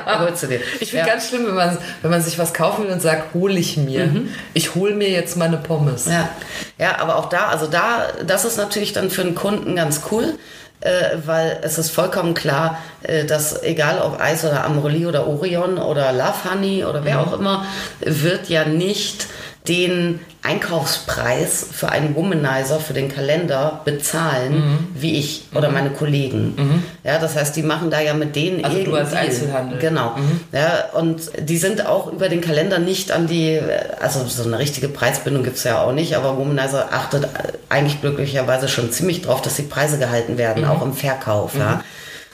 ja, holst du dir. Ich finde ja. ganz schlimm, wenn man, wenn man sich was kaufen will und sagt, hole ich mir. Ich hole mir jetzt meine Pommes. Ja. ja, aber auch da, also da, das ist natürlich dann für einen Kunden ganz cool, äh, weil es ist vollkommen klar, äh, dass egal ob Eis oder Amorelie oder Orion oder Love Honey oder wer auch immer, wird ja nicht den Einkaufspreis für einen Womanizer für den Kalender bezahlen, wie ich oder meine Kollegen. Ja, das heißt, die machen da ja mit denen Also du als irgendwie- Einzelhandel. Genau. Ja, und die sind auch über den Kalender nicht an die, also so eine richtige Preisbindung gibt's ja auch nicht, aber Womanizer achtet eigentlich glücklicherweise schon ziemlich drauf, dass die Preise gehalten werden, auch im Verkauf. Ja.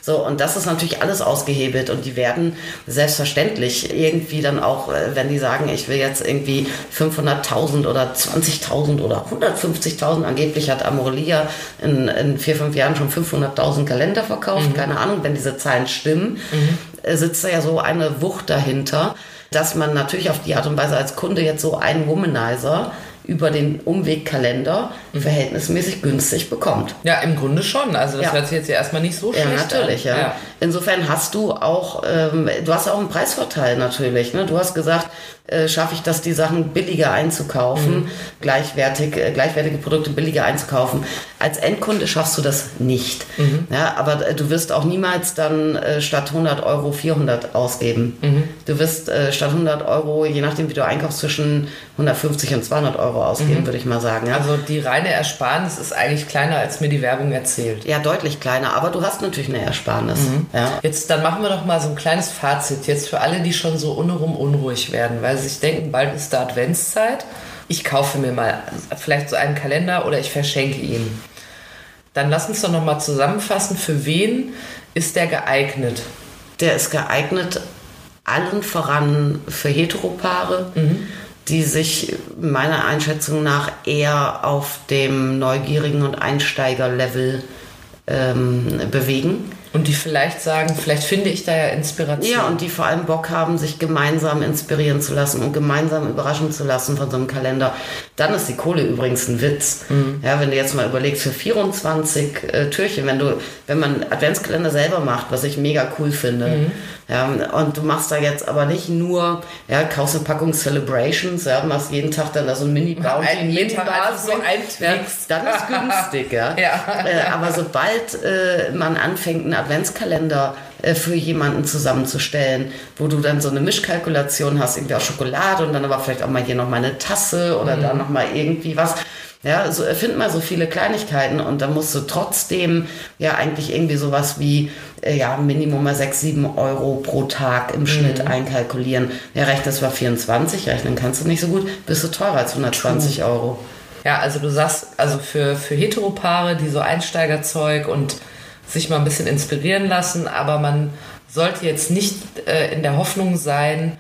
So, und das ist natürlich alles ausgehebelt und die werden selbstverständlich irgendwie dann auch, äh, wenn die sagen, ich will jetzt irgendwie 500.000 oder 20.000 oder 150.000, angeblich hat Amorelia in, in vier, fünf Jahren schon 500.000 Kalender verkauft, keine Ahnung, wenn diese Zahlen stimmen, äh, sitzt da ja so eine Wucht dahinter, dass man natürlich auf die Art und Weise als Kunde jetzt so einen Womanizer über den Umwegkalender verhältnismäßig günstig bekommt. Ja, im Grunde schon. Also das Ja. hört sich jetzt ja erstmal nicht so Ja, schlecht natürlich, an. ja. Insofern hast du auch, ähm, du hast auch einen Preisvorteil natürlich. Ne? Du hast gesagt, äh, schaffe ich das, die Sachen billiger einzukaufen, Mhm. gleichwertig, äh, gleichwertige Produkte billiger einzukaufen. Als Endkunde schaffst du das nicht. Mhm. Ja, aber äh, du wirst auch niemals dann statt 100 Euro 400 ausgeben. Mhm. Du wirst statt 100 Euro, je nachdem wie du einkaufst, zwischen 150 und 200 Euro ausgeben, würde ich mal sagen. Ja? Also die reine Ersparnis ist eigentlich kleiner, als mir die Werbung erzählt. ja, deutlich kleiner, aber du hast natürlich eine Ersparnis. Mhm. Ja. Jetzt, dann machen wir doch mal so ein kleines Fazit jetzt für alle, die schon so unrum unruhig werden, weil sie sich denken, bald ist da Adventszeit. Ich kaufe mir mal vielleicht so einen Kalender oder ich verschenke ihn. Dann lass uns doch noch mal zusammenfassen, für wen ist der geeignet? Der ist geeignet allen voran für Heteropaare, die sich meiner Einschätzung nach eher auf dem neugierigen und Einsteigerlevel ähm, bewegen. Und die vielleicht sagen, vielleicht finde ich da ja Inspiration. Ja, und die vor allem Bock haben, sich gemeinsam inspirieren zu lassen und gemeinsam überraschen zu lassen von so einem Kalender. Dann ist die Kohle übrigens ein Witz. Ja, wenn du jetzt mal überlegst, für 24 äh, Türchen, wenn du, wenn man Adventskalender selber macht, was ich mega cool finde, ja, und du machst da jetzt aber nicht nur, ja, kaufst eine Packung Celebrations, ja, machst jeden Tag dann da so ein Mini-Bounty, Tag einfach so ein ja, dann ist günstig, ja. Ja. Äh, aber sobald äh, man anfängt, einen Adventskalender äh, für jemanden zusammenzustellen, wo du dann so eine Mischkalkulation hast, irgendwie auch Schokolade und dann aber vielleicht auch mal hier noch mal eine Tasse oder da noch mal irgendwie was. Ja, so erfind mal so viele Kleinigkeiten und dann musst du trotzdem ja eigentlich irgendwie sowas wie äh, ja Minimum mal 6, 7 Euro pro Tag im Schnitt einkalkulieren. Ja, rechnest mal 24, rechnen kannst du nicht so gut, bist du teurer als 120 Euro. Ja, also du sagst, also für, für Heteropaare, die so Einsteigerzeug und sich mal ein bisschen inspirieren lassen, aber man sollte jetzt nicht äh, in der Hoffnung sein,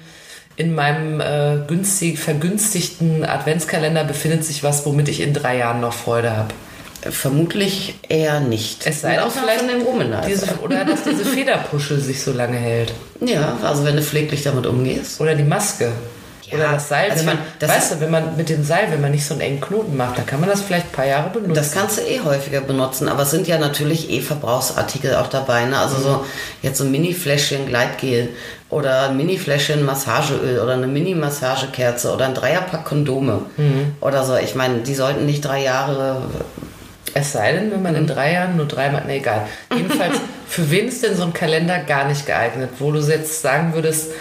in meinem äh, günstig, vergünstigten Adventskalender befindet sich was, womit ich in drei Jahren noch Freude habe. Vermutlich eher nicht. Es sei denn, auch vielleicht von dem Womanizer. diese, oder dass diese Federpuschel sich so lange hält. Ja, also wenn du pfleglich damit umgehst. Oder die Maske. Ja, Oder das Seil. also man, das weißt du, wenn man mit dem Seil, wenn man nicht so einen engen Knoten macht, dann kann man das vielleicht ein paar Jahre benutzen. Das kannst du eh häufiger benutzen, aber es sind ja natürlich eh Verbrauchsartikel auch dabei. Ne? Also so jetzt so ein Mini-Fläschchen Gleitgel oder ein Mini-Fläschchen Massageöl oder eine Mini-Massagekerze oder ein Dreierpack Kondome oder so. Ich meine, die sollten nicht drei Jahre Es sei denn, wenn man in drei Jahren nur dreimal, ne, egal. Jedenfalls, für wen ist denn so ein Kalender gar nicht geeignet, wo du jetzt sagen würdest,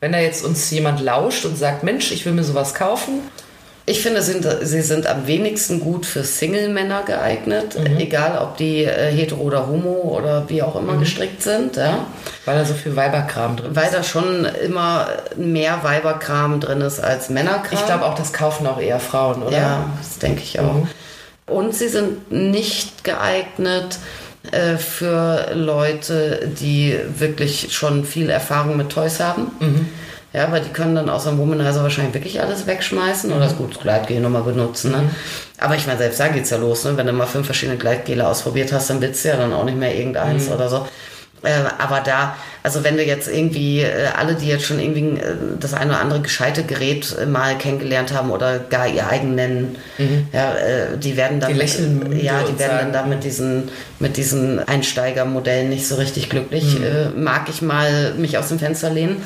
wenn da jetzt uns jemand lauscht und sagt, Mensch, ich will mir sowas kaufen, Ich finde, sind, sie sind am wenigsten gut für Single-Männer geeignet, egal ob die äh, hetero oder homo oder wie auch immer gestrickt sind. Ja? weil da so viel Weiberkram drin ist. Weil da schon immer mehr Weiberkram drin ist als Männerkram. Ich glaube auch, das kaufen auch eher Frauen, oder? Ja, das denke ich auch. Und sie sind nicht geeignet äh, für Leute, die wirklich schon viel Erfahrung mit Toys haben. Ja, weil die können dann aus einem Womanizer wahrscheinlich wirklich alles wegschmeißen oder das gut Gleitgel nochmal benutzen. Ne? Aber ich meine, selbst da geht's ja los. Ne? Wenn du mal fünf verschiedene Gleitgele ausprobiert hast, dann willst du ja dann auch nicht mehr irgendeins oder so. Äh, aber da, also wenn du jetzt irgendwie äh, alle, die jetzt schon irgendwie äh, das eine oder andere gescheite Gerät äh, mal kennengelernt haben oder gar ihr eigen nennen, ja, äh, die werden dann, Die lächeln ja, die werden sagen, dann da mit diesen, mit diesen Einsteigermodellen nicht so richtig glücklich. Äh, mag ich mal mich aus dem Fenster lehnen.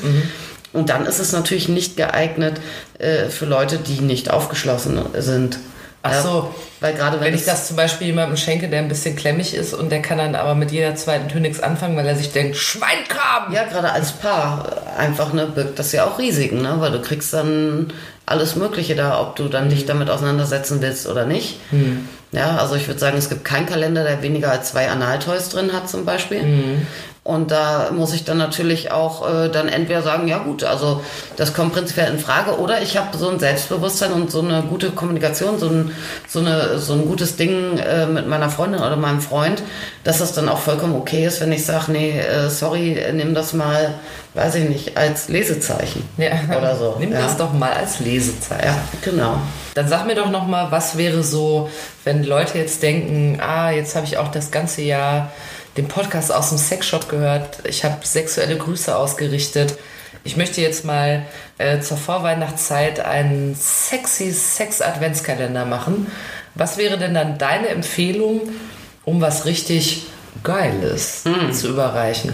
Und dann ist es natürlich nicht geeignet äh, für Leute, die nicht aufgeschlossen sind. Ach so. weil gerade wenn, Wenn ich das zum Beispiel jemandem schenke, der ein bisschen klemmig ist und der kann dann aber mit jeder zweiten Tür nichts anfangen, weil er sich denkt, Schweinkram! Ja, gerade als Paar einfach, ne, birgt das ja auch Risiken, ne? Weil du kriegst dann alles Mögliche da, ob du dann dich damit auseinandersetzen willst oder nicht. Ja, also ich würde sagen, es gibt keinen Kalender, der weniger als zwei Analtoys drin hat zum Beispiel. Und da muss ich dann natürlich auch äh, dann entweder sagen, ja gut, also das kommt prinzipiell in Frage, oder ich habe so ein Selbstbewusstsein und so eine gute Kommunikation, so ein, so eine, so ein gutes Ding äh, mit meiner Freundin oder meinem Freund, dass das dann auch vollkommen okay ist, wenn ich sage, nee, äh, sorry, nimm das mal, weiß ich nicht, als Lesezeichen Ja. oder so. Nimm ja. das doch mal als Lesezeichen. Ja, genau. Dann sag mir doch noch mal, was wäre so, wenn Leute jetzt denken, ah, jetzt habe ich auch das ganze Jahr den Podcast aus dem Sexshop gehört, ich habe sexuelle Grüße ausgerichtet. Ich möchte jetzt mal äh, zur Vorweihnachtszeit einen sexy Sex-Adventskalender machen. Was wäre denn dann deine Empfehlung, um was richtig Geiles zu überreichen?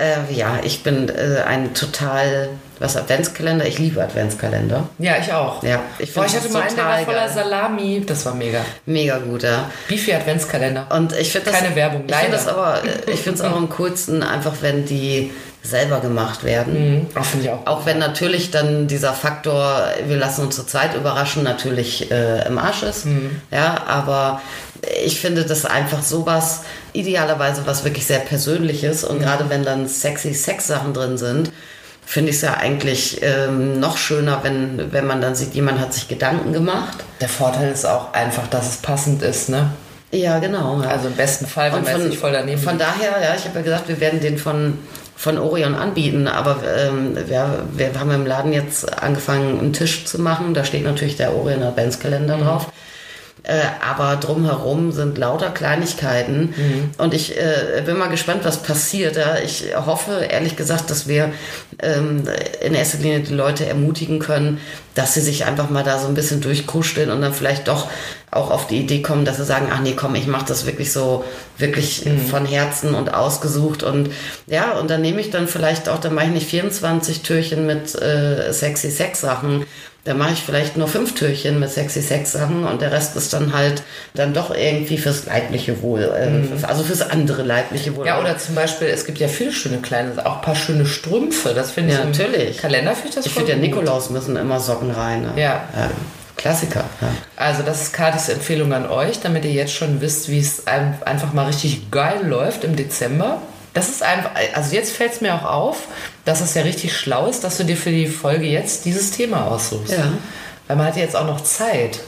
Äh, ja, ich bin äh, ein total, was Adventskalender, ich liebe Adventskalender. Ja, ich auch. Ja, ich Boah, ich hatte mal einen, der war voller. Salami. Das war mega. Mega gut, ja. Beefy Adventskalender. Und ich finde. Keine Werbung, Ich finde das aber, äh, ich finde es auch am coolsten, einfach wenn die selber gemacht werden. Mhm. Auch finde ich auch. Auch wenn natürlich dann dieser Faktor, wir lassen uns zur Zeit überraschen, natürlich äh, im Arsch ist. Mhm. Ja, aber ich finde das einfach sowas, idealerweise was wirklich sehr Persönliches. Mhm. Und gerade wenn dann sexy Sex-Sachen drin sind, finde ich es ja eigentlich ähm, noch schöner, wenn, wenn man dann sieht, jemand hat sich Gedanken gemacht. Der Vorteil ist auch einfach, dass es passend ist, ne? Ja, genau. Ja. Also im besten Fall, wenn man nicht voll daneben von liegt. daher, ja, ich habe ja gesagt, wir werden den von, von Orion anbieten, aber ähm, wir, wir haben im Laden jetzt angefangen, einen Tisch zu machen. Da steht natürlich der Orion Adventskalender Mhm. drauf. Äh, aber drumherum sind lauter Kleinigkeiten Mhm. und ich äh, bin mal gespannt, was passiert. Ja. Ich hoffe, ehrlich gesagt, dass wir ähm, in erster Linie die Leute ermutigen können, dass sie sich einfach mal da so ein bisschen durchkuscheln und dann vielleicht doch auch auf die Idee kommen, dass sie sagen, ach nee, komm, ich mache das wirklich so, wirklich von Herzen und ausgesucht und ja, und dann nehme ich dann vielleicht auch, dann mache ich nicht 24 Türchen mit äh, sexy Sex-Sachen, dann mache ich vielleicht nur fünf Türchen mit sexy Sex-Sachen und der Rest ist dann halt dann doch irgendwie fürs leibliche Wohl, äh, also fürs andere leibliche Wohl. Ja, oder zum Beispiel, es gibt ja viele schöne kleine, auch ein paar schöne Strümpfe. Das finde ich Ja, im natürlich. Kalender finde ich das ich finde, gut. Nikolaus müssen immer Socken rein. Ne? Ja. Klassiker. Ja. Also das ist Katis Empfehlung an euch, damit ihr jetzt schon wisst, wie es ein- einfach mal richtig geil läuft im Dezember. Das ist einfach, also jetzt fällt es mir auch auf, dass es ja richtig schlau ist, dass du dir für die Folge jetzt dieses Thema aussuchst. Ja. Weil man hat ja jetzt auch noch Zeit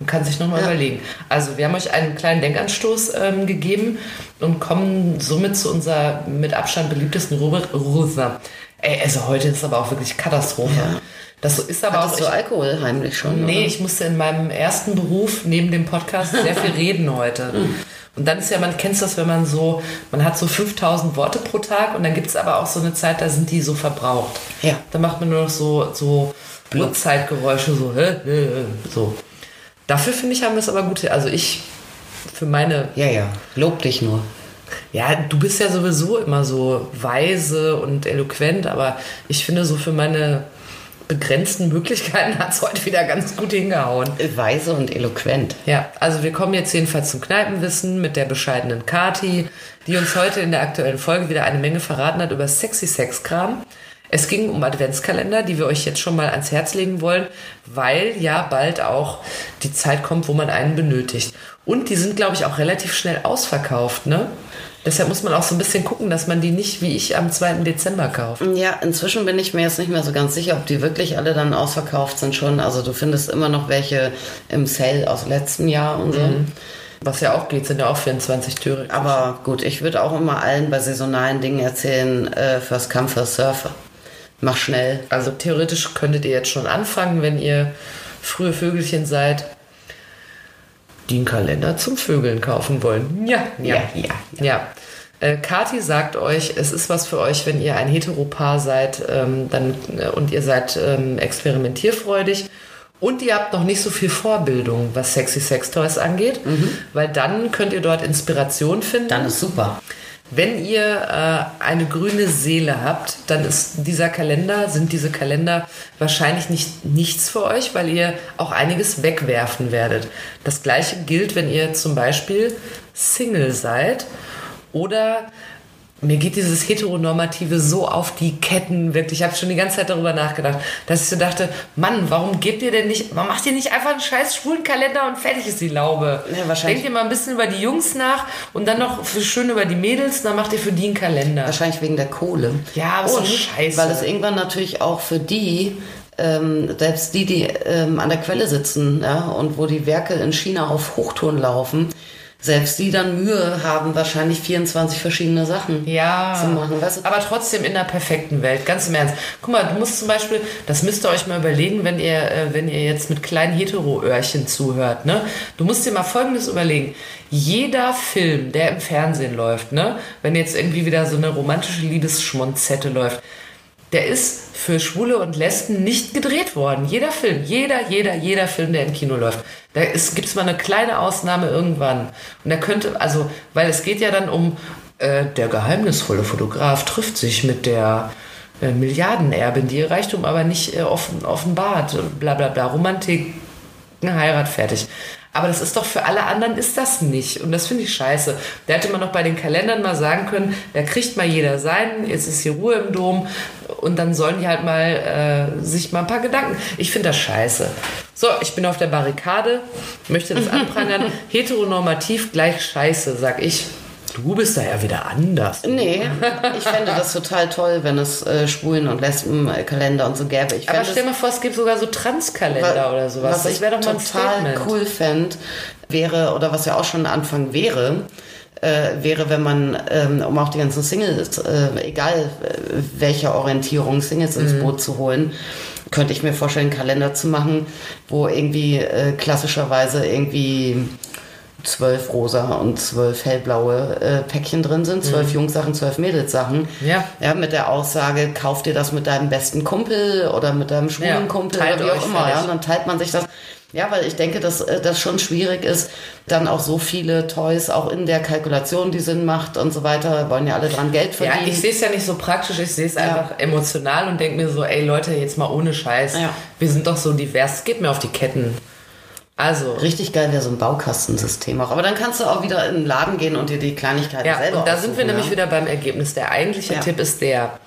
und kann sich nochmal Ja. überlegen. Also wir haben euch einen kleinen Denkanstoß ähm, gegeben und kommen somit zu unserer mit Abstand beliebtesten Rubrik. Ey, also heute ist aber auch wirklich Katastrophe. Ja. Das ist aber Hattest auch. du Alkohol heimlich schon? nee, oder? ich musste in meinem ersten Beruf neben dem Podcast sehr viel reden heute. Und dann ist ja, man kennt das, wenn man so, man hat so 5000 Worte pro Tag und dann gibt es aber auch so eine Zeit, da sind die so verbraucht. Ja. Da macht man nur noch so, so Uhrzeitgeräusche, so, hä, hä, so. Dafür finde ich, haben wir es aber gut. Also ich, für meine Ja, ja. Lob dich nur. Ja, du bist ja sowieso immer so weise und eloquent, aber ich finde, so für meine begrenzten Möglichkeiten hat es heute wieder ganz gut hingehauen. Weise und eloquent. Ja, also wir kommen jetzt jedenfalls zum Kneipenwissen mit der bescheidenen Kati, die uns heute in der aktuellen Folge wieder eine Menge verraten hat über sexy Sexkram. Es ging um Adventskalender, die wir euch jetzt schon mal ans Herz legen wollen, weil ja bald auch die Zeit kommt, wo man einen benötigt. Und die sind, glaube ich, auch relativ schnell ausverkauft, ne? Deshalb muss man auch so ein bisschen gucken, dass man die nicht wie ich am 2. Dezember kauft. Ja, inzwischen bin ich mir jetzt nicht mehr so ganz sicher, ob die wirklich alle dann ausverkauft sind schon. Also du findest immer noch welche im Sale aus letztem Jahr und so. Was ja auch geht, sind ja auch 24 Türe. Aber gut, ich würde auch immer allen bei saisonalen Dingen erzählen, äh, first come, first surfer. Mach schnell. Also theoretisch könntet ihr jetzt schon anfangen, wenn ihr frühe Vögelchen seid, die einen Kalender zum Vögeln kaufen wollen. Ja, ja, Ja, ja, ja. Äh, Kati sagt euch, es ist was für euch, wenn ihr ein Heteropaar seid ähm, dann, äh, und ihr seid ähm, experimentierfreudig und ihr habt noch nicht so viel Vorbildung, was Sexy Sex Toys angeht, weil dann könnt ihr dort Inspiration finden. Dann ist super. Wenn ihr äh, eine grüne Seele habt, dann ist dieser Kalender, sind diese Kalender wahrscheinlich nicht nichts für euch, weil ihr auch einiges wegwerfen werdet. Das gleiche gilt, wenn ihr zum Beispiel Single seid oder mir geht dieses Heteronormative so auf die Ketten, wirklich. Ich habe schon die ganze Zeit darüber nachgedacht, dass ich so dachte, Mann, warum gebt ihr denn nicht, warum macht ihr nicht einfach einen scheiß schwulen Kalender und fertig ist die Laube? Ja, wahrscheinlich- Denkt ihr mal ein bisschen über die Jungs nach und dann noch für schön über die Mädels, dann macht ihr für die einen Kalender. Wahrscheinlich wegen der Kohle. Ja, aber und doch scheiße. weil es irgendwann natürlich auch für die, ähm, selbst die, die ähm, an der Quelle sitzen ja, und wo die Werke in China auf Hochtouren laufen, selbst die dann Mühe haben, wahrscheinlich 24 verschiedene Sachen ja, zu machen. Weißt du? aber trotzdem in der perfekten Welt, ganz im Ernst. Guck mal, du musst zum Beispiel, das müsst ihr euch mal überlegen, wenn ihr, äh, wenn ihr jetzt mit kleinen Hetero-Öhrchen zuhört, ne? Du musst dir mal Folgendes überlegen. Jeder Film, der im Fernsehen läuft, ne? Wenn jetzt irgendwie wieder so eine romantische Liebesschmonzette läuft, der ist für Schwule und Lesben nicht gedreht worden. Jeder Film, jeder, jeder, jeder Film, der im Kino läuft. Da gibt es mal eine kleine Ausnahme irgendwann. Und da könnte, also, weil es geht ja dann um, äh, der geheimnisvolle Fotograf trifft sich mit der äh, Milliardenerbin, die ihr Reichtum aber nicht äh, offen, offenbart. Bla bla bla. Romantik, eine Heirat, fertig. Aber das ist doch für alle anderen ist das nicht. Und das finde ich scheiße. Da hätte man noch bei den Kalendern mal sagen können, da kriegt mal jeder seinen, jetzt ist hier Ruhe im Dom und dann sollen die halt mal äh, sich mal ein paar Gedanken. Ich finde das scheiße. So, ich bin auf der Barrikade, möchte das anprangern. Heteronormativ gleich scheiße, sag ich. Du bist da ja wieder anders. Nee, ich fände das total toll, wenn es äh, Schwulen- und Lesbenkalender und so gäbe. Ich Aber stell mal vor, es gibt sogar so Transkalender oder sowas. Was das ich wäre doch mal ein total Statement. cool fände, wäre, oder was ja auch schon ein Anfang wäre, äh, wäre, wenn man, ähm, um auch die ganzen Singles, äh, egal äh, welcher Orientierung, Singles ins Mhm. Boot zu holen, könnte ich mir vorstellen, einen Kalender zu machen, wo irgendwie äh, klassischerweise irgendwie zwölf rosa und zwölf hellblaue äh, Päckchen drin sind, zwölf Jungssachen, zwölf Mädelssachen. Mhm. Ja. ja. Mit der Aussage, kauf dir das mit deinem besten Kumpel oder mit deinem schwulen Ja, Kumpel teilt oder wie auch immer. Ja, dann teilt man sich das. Ja, weil ich denke, dass äh, das schon schwierig ist, dann auch so viele Toys auch in der Kalkulation, die Sinn macht und so weiter, wollen ja alle dran Geld Ja, verdienen. ich sehe es ja nicht so praktisch, ich sehe es einfach emotional und denke mir so, ey Leute, jetzt mal ohne Scheiß. Ja. Wir sind doch so divers, geht mir auf die Ketten. Also, Richtig geil wäre so ein Baukastensystem auch. Aber dann kannst du auch wieder in den Laden gehen und dir die Kleinigkeiten ja, selber und da sind wir aussuchen, nämlich ja. wieder beim Ergebnis. Der eigentliche Ja. Tipp ist der,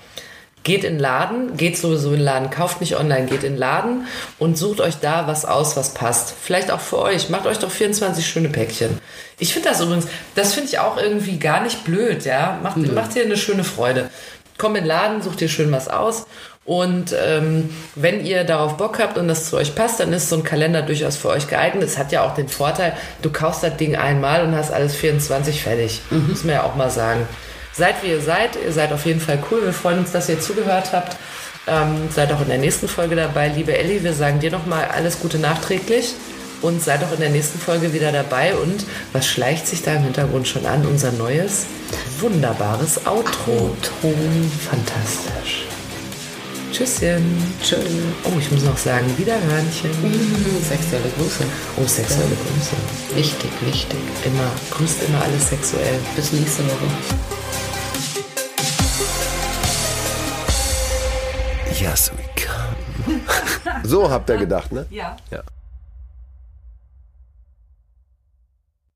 geht in den Laden, geht sowieso in den Laden, kauft nicht online, geht in den Laden und sucht euch da was aus, was passt. Vielleicht auch für euch. Macht euch doch 24 schöne Päckchen. Ich finde das übrigens, das finde ich auch irgendwie gar nicht blöd, ja. Macht, macht dir eine schöne Freude. Komm in den Laden, sucht dir schön was aus. Und ähm, wenn ihr darauf Bock habt und das zu euch passt, dann ist so ein Kalender durchaus für euch geeignet. Es hat ja auch den Vorteil, du kaufst das Ding einmal und hast alles 24 fertig. Muss man ja auch mal sagen. Seid wie ihr seid. Ihr seid auf jeden Fall cool. Wir freuen uns, dass ihr zugehört habt. Ähm, seid auch in der nächsten Folge dabei. Liebe Elli, wir sagen dir nochmal alles Gute nachträglich und seid auch in der nächsten Folge wieder dabei. Und was schleicht sich da im Hintergrund schon an? Unser neues, wunderbares Outro. Outro. Fantastisch. Tschüsschen. Tschö. Oh, ich muss noch sagen, Wiederhörnchen. Sexuelle Grüße. Oh, sexuelle Grüße. Wichtig, wichtig. Immer, grüßt immer alles sexuell. Bis nächste Woche. Yes, we come. so habt ihr gedacht, ne? Ja. Ja.